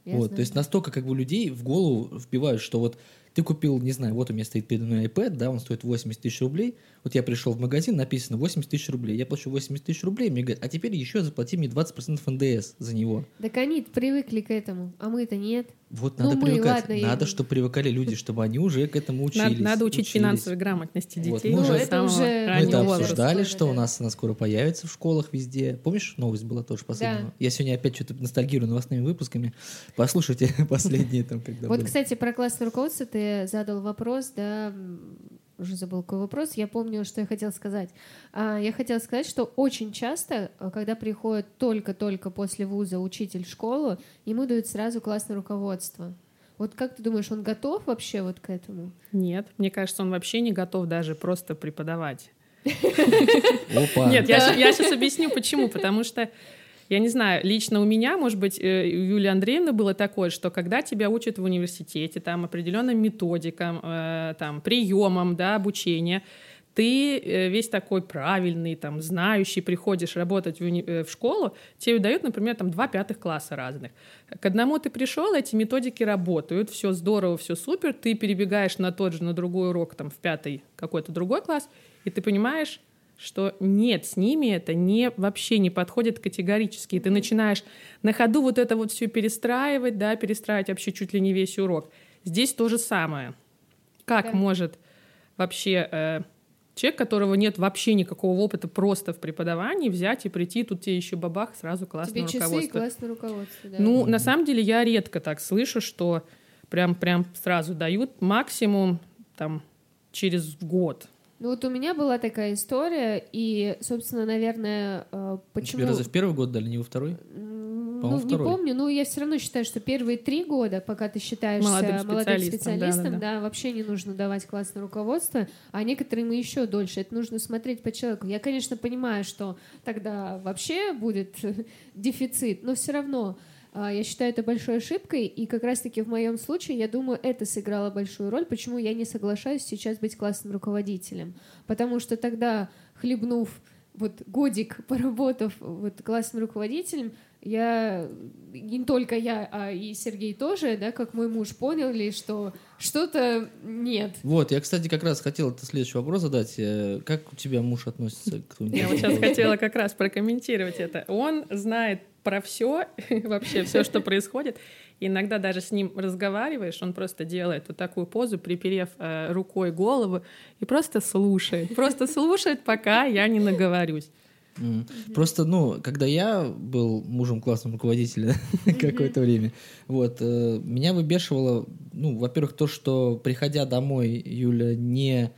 Вот, то есть настолько как бы людей в голову вбивают, что вот ты купил, не знаю, вот у меня стоит передо мной iPad, да, он стоит 80 тысяч рублей. Вот я пришел в магазин, написано 80 тысяч рублей. Я плачу 80 тысяч рублей, мне говорят, а теперь еще заплати мне 20% НДС за него. Так они привыкли к этому, а мы-то нет. Вот надо ну, привыкать. Мы, ладно, надо, я... чтобы привыкали люди, чтобы они уже к этому учились. Надо, надо учить учились. финансовой грамотности детей. Вот, мы, ну, же, это уже мы это обсуждали, что да. у нас она скоро появится в школах везде. Помнишь, новость была тоже последняя? Да. Я сегодня опять что-то ностальгирую новостными выпусками. Послушайте последние там, когда Вот, кстати, про классное руководство ты задал вопрос, да, уже забыл какой вопрос. Я помню, что я хотела сказать. А, я хотела сказать, что очень часто, а, когда приходит только-только после вуза учитель в школу, ему дают сразу классное руководство. Вот как ты думаешь, он готов вообще вот к этому? Нет, мне кажется, он вообще не готов даже просто преподавать. Нет, я сейчас объясню, почему. Потому что я не знаю, лично у меня, может быть, э, у Юлии Андреевны было такое, что когда тебя учат в университете, там определенным методикам, э, там приемам, да, обучения, ты э, весь такой правильный, там, знающий, приходишь работать в, уни- в школу, тебе дают, например, там, два пятых класса разных. К одному ты пришел, эти методики работают, все здорово, все супер, ты перебегаешь на тот же, на другой урок, там, в пятый какой-то другой класс, и ты понимаешь, что нет, с ними это не, вообще не подходит категорически. И ты начинаешь на ходу вот это вот все перестраивать, да, перестраивать вообще чуть ли не весь урок. Здесь то же самое. Как да. может вообще э, человек, которого нет вообще никакого опыта просто в преподавании, взять и прийти, тут тебе еще бабах, сразу классное тебе руководство. Часы и классное руководство, да. Ну, на самом деле, я редко так слышу, что прям, прям сразу дают максимум там через год Ну вот у меня была такая история, и, собственно, наверное, э, почему... Тебе разве в первый год дали, не во второй? Ну, не второй. помню, но я все равно считаю, что первые три года, пока ты считаешься Молодым молодым специалистом, специалистом, да, да, да, да. вообще не нужно давать классное руководство, а некоторым и еще дольше. Это нужно смотреть по человеку. Я, конечно, понимаю, что тогда вообще будет дефицит, но все равно я считаю это большой ошибкой, и как раз-таки в моем случае, я думаю, это сыграло большую роль, почему я не соглашаюсь сейчас быть классным руководителем. Потому что тогда, хлебнув вот годик, поработав вот классным руководителем, я, не только я, а и Сергей тоже, да, как мой муж, поняли, что что-то нет. Вот, я, кстати, как раз хотел это следующий вопрос задать. Э, Как у тебя муж относится к твоему Я вот сейчас хотела как раз прокомментировать это. Он знает про все, вообще все, что происходит. Иногда даже с ним разговариваешь, он просто делает вот такую позу, приперев э, рукой голову и просто слушает. Просто слушает, пока я не наговорюсь. Мгм. Просто, ну, когда я был мужем классного руководителя какое-то время, вот, э, меня выбешивало, ну, во-первых, то, что, приходя домой, Юля не э,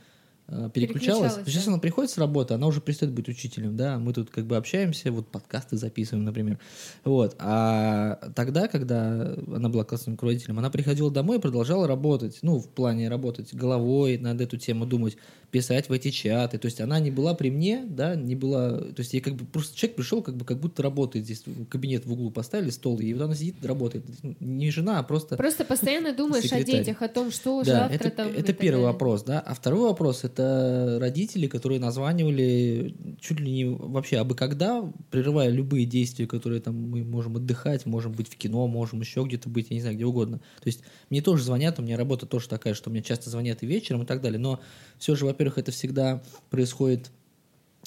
переключалась. Переключалась, Сейчас она приходит с работы, она уже перестает быть учителем, да, мы тут как бы общаемся, вот подкасты записываем, например, вот, а тогда, когда она была классным руководителем, она приходила домой и продолжала работать, ну, в плане работать головой, над эту тему думать, писать в эти чаты, то есть она не была при мне, да, не была, то есть я как бы просто человек пришел, как бы как будто работает здесь, кабинет в углу поставили стол, и вот она сидит, работает, не жена, а просто Просто постоянно думаешь о детях, о том, что да, завтра это, там... это первый вопрос, да. А второй вопрос это родители, которые названивали чуть ли не вообще абы когда, прерывая любые действия, которые там мы можем отдыхать, можем быть в кино, можем еще где-то быть, я не знаю, где угодно. То есть мне тоже звонят, у меня работа тоже такая, что мне часто звонят и вечером и так далее. Но все же, во-первых, это всегда происходит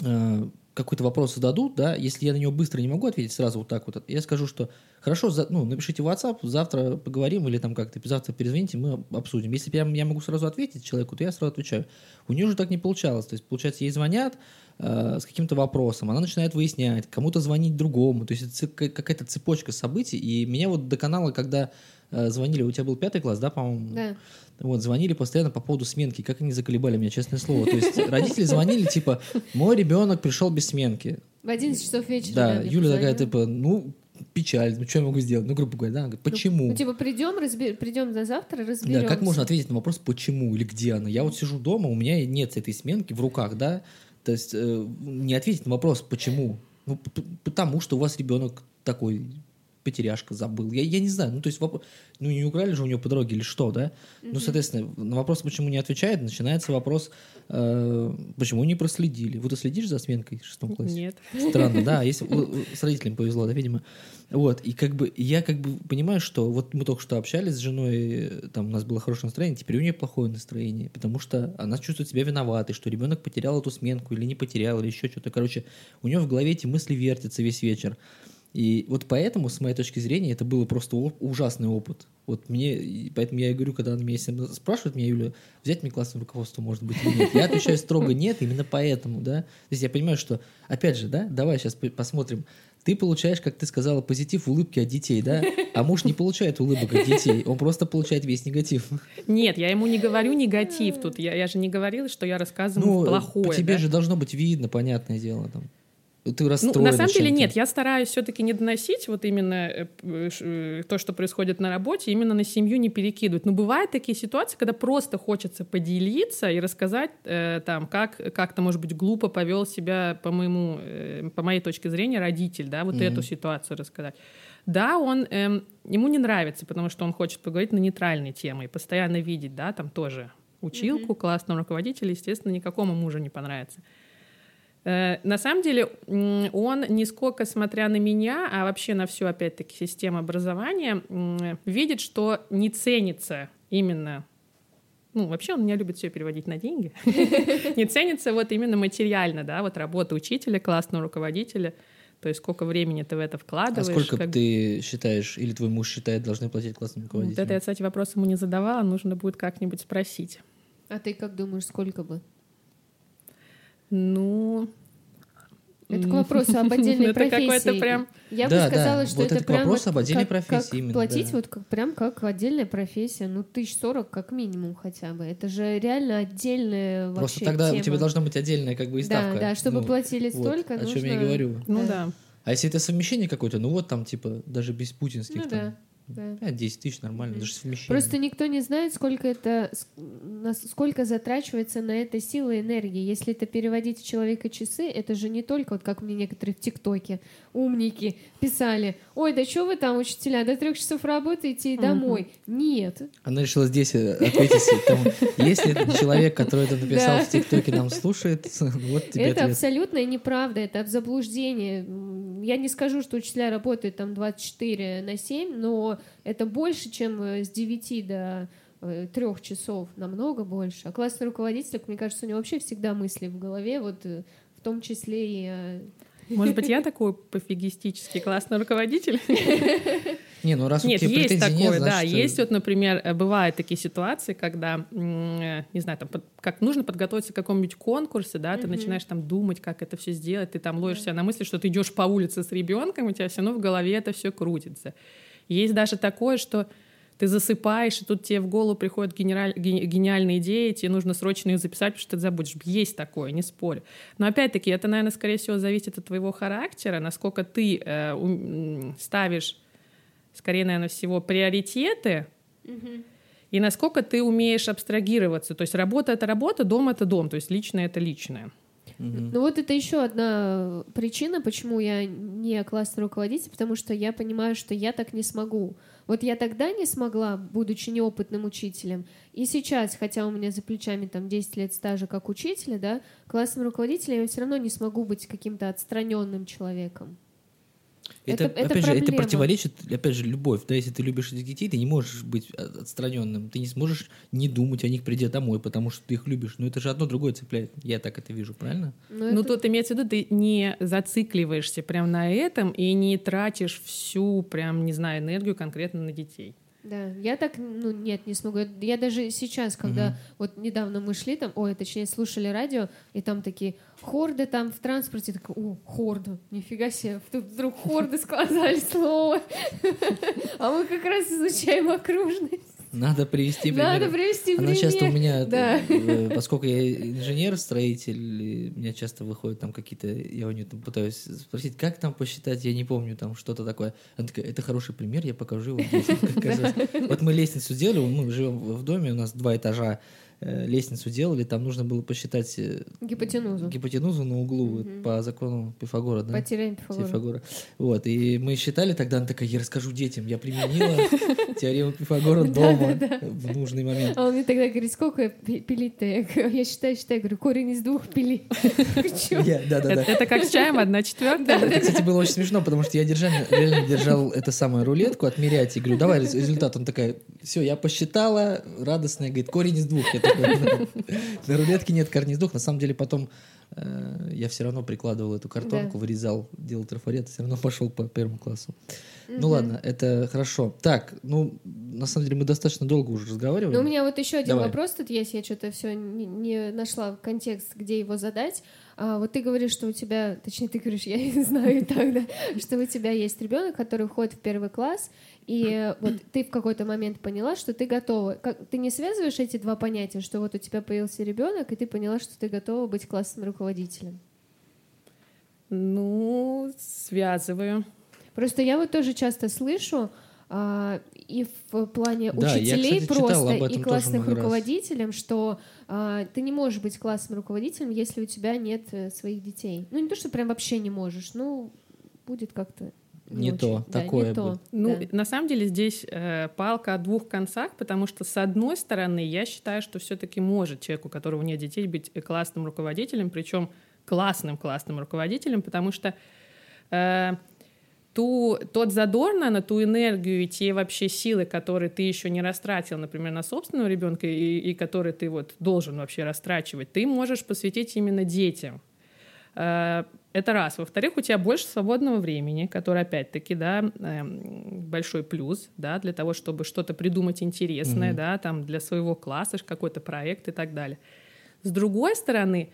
э, какой-то вопрос зададут, да, если я на него быстро не могу ответить сразу вот так вот, я скажу, что хорошо, за- ну, напишите в WhatsApp, завтра поговорим или там как-то завтра перезвоните, мы обсудим. Если я, я могу сразу ответить человеку, то я сразу отвечаю. У нее уже так не получалось, то есть, получается, ей звонят э, с каким-то вопросом, она начинает выяснять, кому-то звонить другому, то есть это какая-то цепочка событий, и меня вот до канала, когда э, звонили, у тебя был пятый класс, да, по-моему? Да. Вот, звонили постоянно по поводу сменки. Как они заколебали меня, честное слово. То есть родители звонили, типа, мой ребенок пришел без сменки. В 11 часов вечера. Да, мне Юля такая, типа, ну, печаль, ну, что я могу сделать? Ну, грубо говоря, да, она говорит, почему? Ну, типа, придем, разбер... придем на завтра, разберемся. Да, как можно ответить на вопрос, почему или где она? Я вот сижу дома, у меня нет этой сменки в руках, да, то есть э, не ответить на вопрос, почему? Ну, потому что у вас ребенок такой потеряшка забыл. Я, я не знаю, ну, то есть, вопрос, ну, не украли же у него по дороге или что, да? Ну, соответственно, на вопрос, почему не отвечает, начинается вопрос, э, почему не проследили. Вот ты следишь за сменкой в шестом классе? Нет. Странно, да, если с родителями повезло, да, видимо. Вот, и как бы я как бы понимаю, что вот мы только что общались с женой, э, там у нас было хорошее настроение, теперь у нее плохое настроение, потому что она чувствует себя виноватой, что ребенок потерял эту сменку или не потерял, или еще что-то. Короче, у нее в голове эти мысли вертятся весь вечер. И вот поэтому, с моей точки зрения, это было просто ужасный опыт. Вот мне, поэтому я и говорю, когда она меня спрашивает меня, Юля, взять мне классное руководство, может быть, или нет. Я отвечаю строго нет, именно поэтому, да. То есть я понимаю, что, опять же, да, давай сейчас посмотрим. Ты получаешь, как ты сказала, позитив улыбки от детей, да? А муж не получает улыбок от детей, он просто получает весь негатив. Нет, я ему не говорю негатив тут. Я, я же не говорила, что я рассказываю Ну, плохое. по тебе да? же должно быть видно, понятное дело. Там. Ты Ну, расстроена на самом деле нет, я стараюсь все-таки не доносить вот именно э, ш- э, то, что происходит на работе, именно на семью не перекидывать. Но бывают такие ситуации, когда просто хочется поделиться и рассказать э, там, как как-то, может быть, глупо повел себя по моему, э, по моей точке зрения, родитель, да, вот Мгм. эту ситуацию рассказать. Да, он эм, ему не нравится, потому что он хочет поговорить на нейтральные темы и постоянно видеть, да, там тоже училку, классного руководителя, естественно, никакому мужу не понравится. Э, На самом деле он не сколько смотря на меня, а вообще на всю, опять-таки, систему образования, видит, что не ценится именно ну, вообще он меня любит все переводить на деньги. Не ценится вот именно материально, да, вот работа учителя, классного руководителя, то есть сколько времени ты в это А вкладываешь. сколько как- ты считаешь, или твой муж считает, должны платить классным Вот руководителям? это я, кстати, вопрос ему не задавала, нужно будет как-нибудь спросить. А ты как думаешь, сколько бы? Ну, Это к вопросу об отдельной Это какой-то профессии. прям- Я Да, бы сказала, да, что вот это, прям вопросу вот об отдельной как- как профессии именно, платить да. вот как, прям как отдельная профессия, ну тысяч сорок как минимум хотя бы. Это же реально отдельная вообще Просто тогда тема. у тебя должна быть отдельная как бы и Да, ставка. да, чтобы Ну, платили вот, столько, о чем я и говорю. Ну Да. да. А если это совмещение какое-то, ну вот там типа даже без путинских Ну там да, да. 5-10 тысяч нормально, даже совмещение. Просто никто не знает, сколько это, сколько затрачивается на это силы и энергии. Если это переводить в человека часы, это же не только, вот как мне некоторые в ТикТоке умники писали, ой, да что вы там, учителя, до трех часов работаете и домой. Нет. Она решила здесь э, ответить. Тому, если этот человек, который это написал Да. в ТикТоке, нам слушает, вот тебе это ответ. абсолютная неправда, это заблуждение. Я не скажу, что учителя работают там 24 на 7, но это больше, чем э, с 9 до трех часов, намного больше. А классный руководитель, мне кажется, у него вообще всегда мысли в голове, вот э, в том числе и Может быть, я такой пофигистический классный руководитель? Не, ну раз у Нет, тебя есть такое, нет, да. значит, э, Есть вот, например, э, бывают такие ситуации, когда, э, не знаю, там, под- как нужно подготовиться к какому-нибудь конкурсе, да, ты Мгм. начинаешь там думать, как это все сделать, ты там ловишь себя на мысли, что ты идешь по улице с ребенком, у тебя все равно в голове это все крутится. Есть даже такое, что ты засыпаешь, и тут тебе в голову приходят генераль- ге- гениальные идеи, тебе нужно срочно их записать, потому что ты забудешь. Есть такое, не спорю. Но опять-таки это, наверное, скорее всего зависит от твоего характера, насколько ты э, м, ставишь, скорее, наверное, всего приоритеты, и насколько ты умеешь абстрагироваться. То есть работа — это работа, дом — это дом, то есть личное — это личное. Мгм. Ну вот это еще одна причина, почему я не классный руководитель, потому что я понимаю, что я так не смогу. Вот я тогда не смогла, будучи неопытным учителем, и сейчас, хотя у меня за плечами там 10 лет стажа как учителя, да, классным руководителем я все равно не смогу быть каким-то отстраненным человеком. Это, это- это опять же, это противоречит, опять же, любовь. Да, если ты любишь этих детей, ты не можешь быть от- отстраненным. Ты не сможешь не думать о них, придя домой, потому что ты их любишь. Но это же одно другое цепляет. Я так это вижу, правильно? Но Ну, это- тут имеется в виду, ты не зацикливаешься прям на этом и не тратишь всю, прям, не знаю, энергию конкретно на детей. Да, я так, ну нет, не смогу. Я даже сейчас, когда Мгм. вот недавно мы шли там, ой, точнее слушали радио, и там такие хорды там в транспорте, так, о, хорда, нифига себе, тут вдруг хорды сказали слово, а мы как раз изучаем окружность. Надо привести пример. Надо привести Она пример. часто у меня, Да. э, поскольку я инженер-строитель, и у меня часто выходят там какие-то, я у нее там пытаюсь спросить, как там посчитать, я не помню, там что-то такое. Она такая, это хороший пример, я покажу его. Вот мы лестницу делали, мы живем в доме, у нас два этажа, лестницу делали, там нужно было посчитать э, Гипотенузу. гипотенузу на углу вот Мгм. по закону Пифагора, да? Потеряем Пифагора. Пифагора. Вот, и мы считали тогда, она такая, я расскажу детям, я применила теорему Пифагора дома в нужный момент. А он мне тогда говорит, сколько пи- пилить-то? Я считаю, считаю, говорю, корень из двух пили. Это, как с чаем, одна четвертая. Это, кстати, было очень смешно, потому что я держал, реально держал это самое рулетку отмерять и говорю, давай рез- результат. Он такая, все, я посчитала, радостная, говорит, корень из двух. Я такой, «Ну, на рулетке нет корней из двух. На самом деле потом э, я все равно прикладывал эту картонку, вырезал, делал трафарет, все равно пошел по первому классу. Ну ладно, это хорошо. Так, ну, на самом деле мы достаточно долго уже разговаривали. Ну, у меня вот еще один вопрос тут есть. Я что-то все не нашла контекст, где его задать. А, вот ты говоришь, что у тебя, точнее, ты говоришь, я не знаю и так, да, что у тебя есть ребенок, который входит в первый класс, и вот ты в какой-то момент поняла, что ты готова. Как, ты не связываешь эти два понятия, что вот у тебя появился ребенок, и ты поняла, что ты готова быть классным руководителем. Ну, связываю. Просто я вот тоже часто слышу, а, и в плане Да, я, учителей кстати, читал просто, и классных много раз. руководителям, что а, ты не можешь быть классным руководителем, если у тебя нет э, своих детей. Ну, не то, что прям вообще не можешь, ну, будет как-то Не очень. то, Да, такое не то. Ну, да. на самом деле здесь э, палка о двух концах, потому что с одной стороны я считаю, что все-таки может человек, у которого нет детей, быть э, классным руководителем, причем классным классным руководителем, потому что э, ту, тот задор, на ту энергию и те вообще силы, которые ты еще не растратил, например, на собственного ребенка и, и которые ты вот должен вообще растрачивать, ты можешь посвятить именно детям. Э, Это раз. Во-вторых, у тебя больше свободного времени, которое, опять-таки, да, эм, большой плюс, да, для того, чтобы что-то придумать интересное, Мгм. да, там, для своего класса, какой-то проект и так далее. С другой стороны,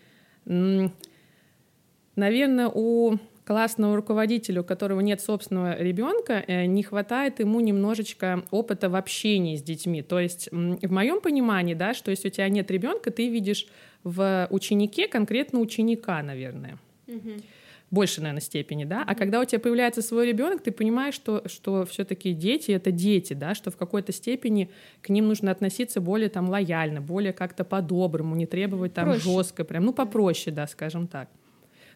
Наверное, у классного руководителя, у которого нет собственного ребенка, э, не хватает ему немножечко опыта в общении с детьми. То есть в моем понимании, да, что если у тебя нет ребенка, ты видишь в ученике конкретно ученика, наверное. Мгм. Больше, наверное, степени, да. А когда у тебя появляется свой ребенок, ты понимаешь, что, что все-таки дети это дети, да, что в какой-то степени к ним нужно относиться более там лояльно, более как-то по-доброму, не требовать там Проще. жестко, прям, ну, попроще, да, скажем так.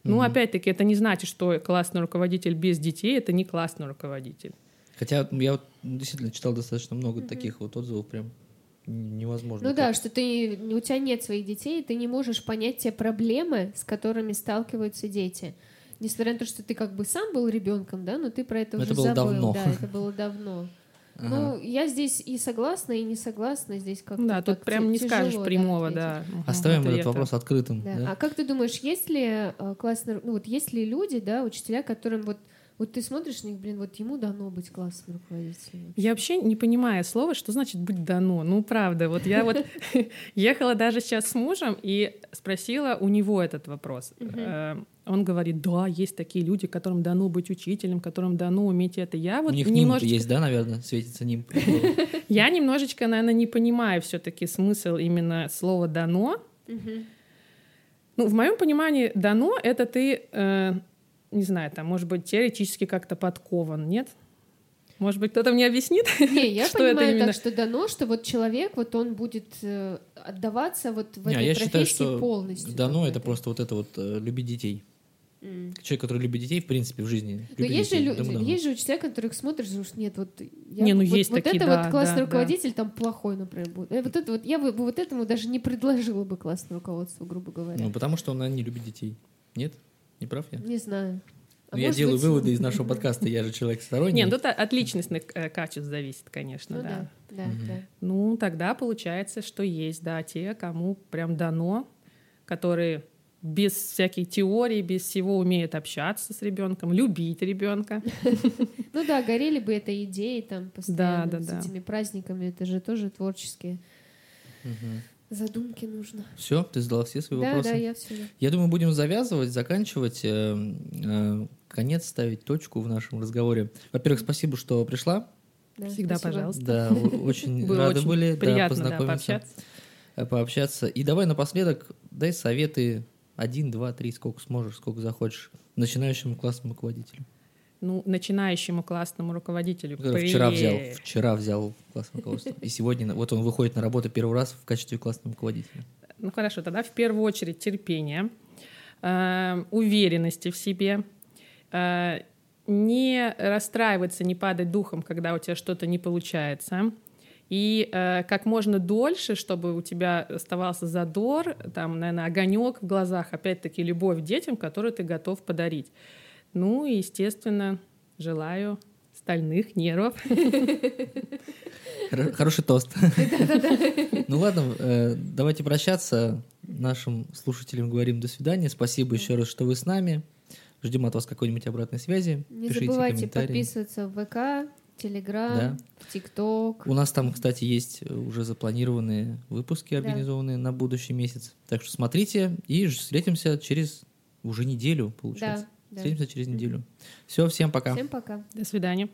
Ну, опять-таки, это не значит, что классный руководитель без детей это не классный руководитель. Хотя я вот действительно читал достаточно много таких вот отзывов, прям невозможно. Ну да, как- что ты, у тебя нет своих детей, и ты не можешь понять те проблемы, с которыми сталкиваются дети. Несмотря на то, что ты как бы сам был ребенком, да, но ты про это Но уже это было забыл. давно. Да, это было давно. Ага. Ну, я здесь и согласна, и не согласна. Здесь как-то Да, тут прям не скажешь прямого, ответить. да. мгм, Оставим этот ответа. вопрос открытым. Да. да? А как ты думаешь, есть ли э, классные, ну вот есть ли люди, да, учителя, которым вот вот ты смотришь на них, блин, вот ему дано быть классным руководителем. Я вообще не понимаю слова, что значит быть дано. Ну, правда, вот я вот ехала даже сейчас с мужем и спросила у него этот вопрос. Э, Он говорит, да, есть такие люди, которым дано быть учителем, которым дано уметь это. Я вот У них нимб немножечко, есть, да, наверное, светится нимб. я немножечко, наверное, не понимаю все-таки смысл именно слова дано. Ну, в моем понимании, дано это ты, э, не знаю, там, может быть, теоретически как-то подкован, нет? Может быть, кто-то мне объяснит? Не, я Что это понимаю именно? так, что дано, что вот человек, вот он будет э, отдаваться вот в Не, этой я профессии считаю, что полностью. дано это просто вот это вот э, любить детей. М. Человек, который любит детей, в принципе, в жизни. Но есть же, детей, лю- дано. есть же учителя, которых смотришь, уж нет, вот я, Не, ну вот, есть вот такие, это да, вот классный да, да. руководитель там плохой, например, будет. Э, Вот это вот я бы вот этому даже не предложила бы классное руководство, грубо говоря. Ну, потому что она не любит детей. Нет? Не прав я? Не знаю. А Ну, я делаю быть, выводы из нашего подкаста, я же человек сторонний. Нет, тут от личностных э, качеств зависит, конечно, Ну да. да, да, Мгм. да. Ну, тогда получается, что есть, да, те, кому прям дано, которые без всяких теорий, без всего умеют общаться с ребенком, любить ребенка. Ну да, горели бы этой идеей там постоянно да, с да. этими праздниками. Это же тоже творческие. Задумки нужно. Все, ты задала все свои Да, вопросы? да, я все. Я думаю, будем завязывать, заканчивать, э, э, конец ставить точку в нашем разговоре. Во-первых, спасибо, что пришла. Всегда, пожалуйста. Да, очень Было рады очень были да, приятно, да, познакомиться, пообщаться. э, пообщаться. И давай напоследок дай советы один, два, три, сколько сможешь, сколько захочешь начинающему классному руководителю. Ну, начинающему классному руководителю. Который вчера взял, вчера взял классное руководство. И сегодня вот он выходит на работу первый раз в качестве классного руководителя. Ну хорошо, тогда в первую очередь терпение, э, уверенности в себе, э, не расстраиваться, не падать духом, когда у тебя что-то не получается. И э, как можно дольше, чтобы у тебя оставался задор, там, наверное, огонек в глазах, опять-таки любовь к детям, которую ты готов подарить. Ну и, естественно, желаю стальных нервов. Хоро- Хороший тост. Ну ладно, э, давайте прощаться. Нашим слушателям говорим до свидания. Спасибо еще раз, что вы с нами. Ждем от вас какой-нибудь обратной связи. Не Пишите забывайте подписываться в ВК, Телеграм, Да. в ТикТок. У нас там, кстати, есть э, уже запланированные выпуски, Да. организованные на будущий месяц. Так что смотрите и встретимся через уже неделю, получается. Да, да. Встретимся через неделю. Все, всем пока. Всем пока. До свидания.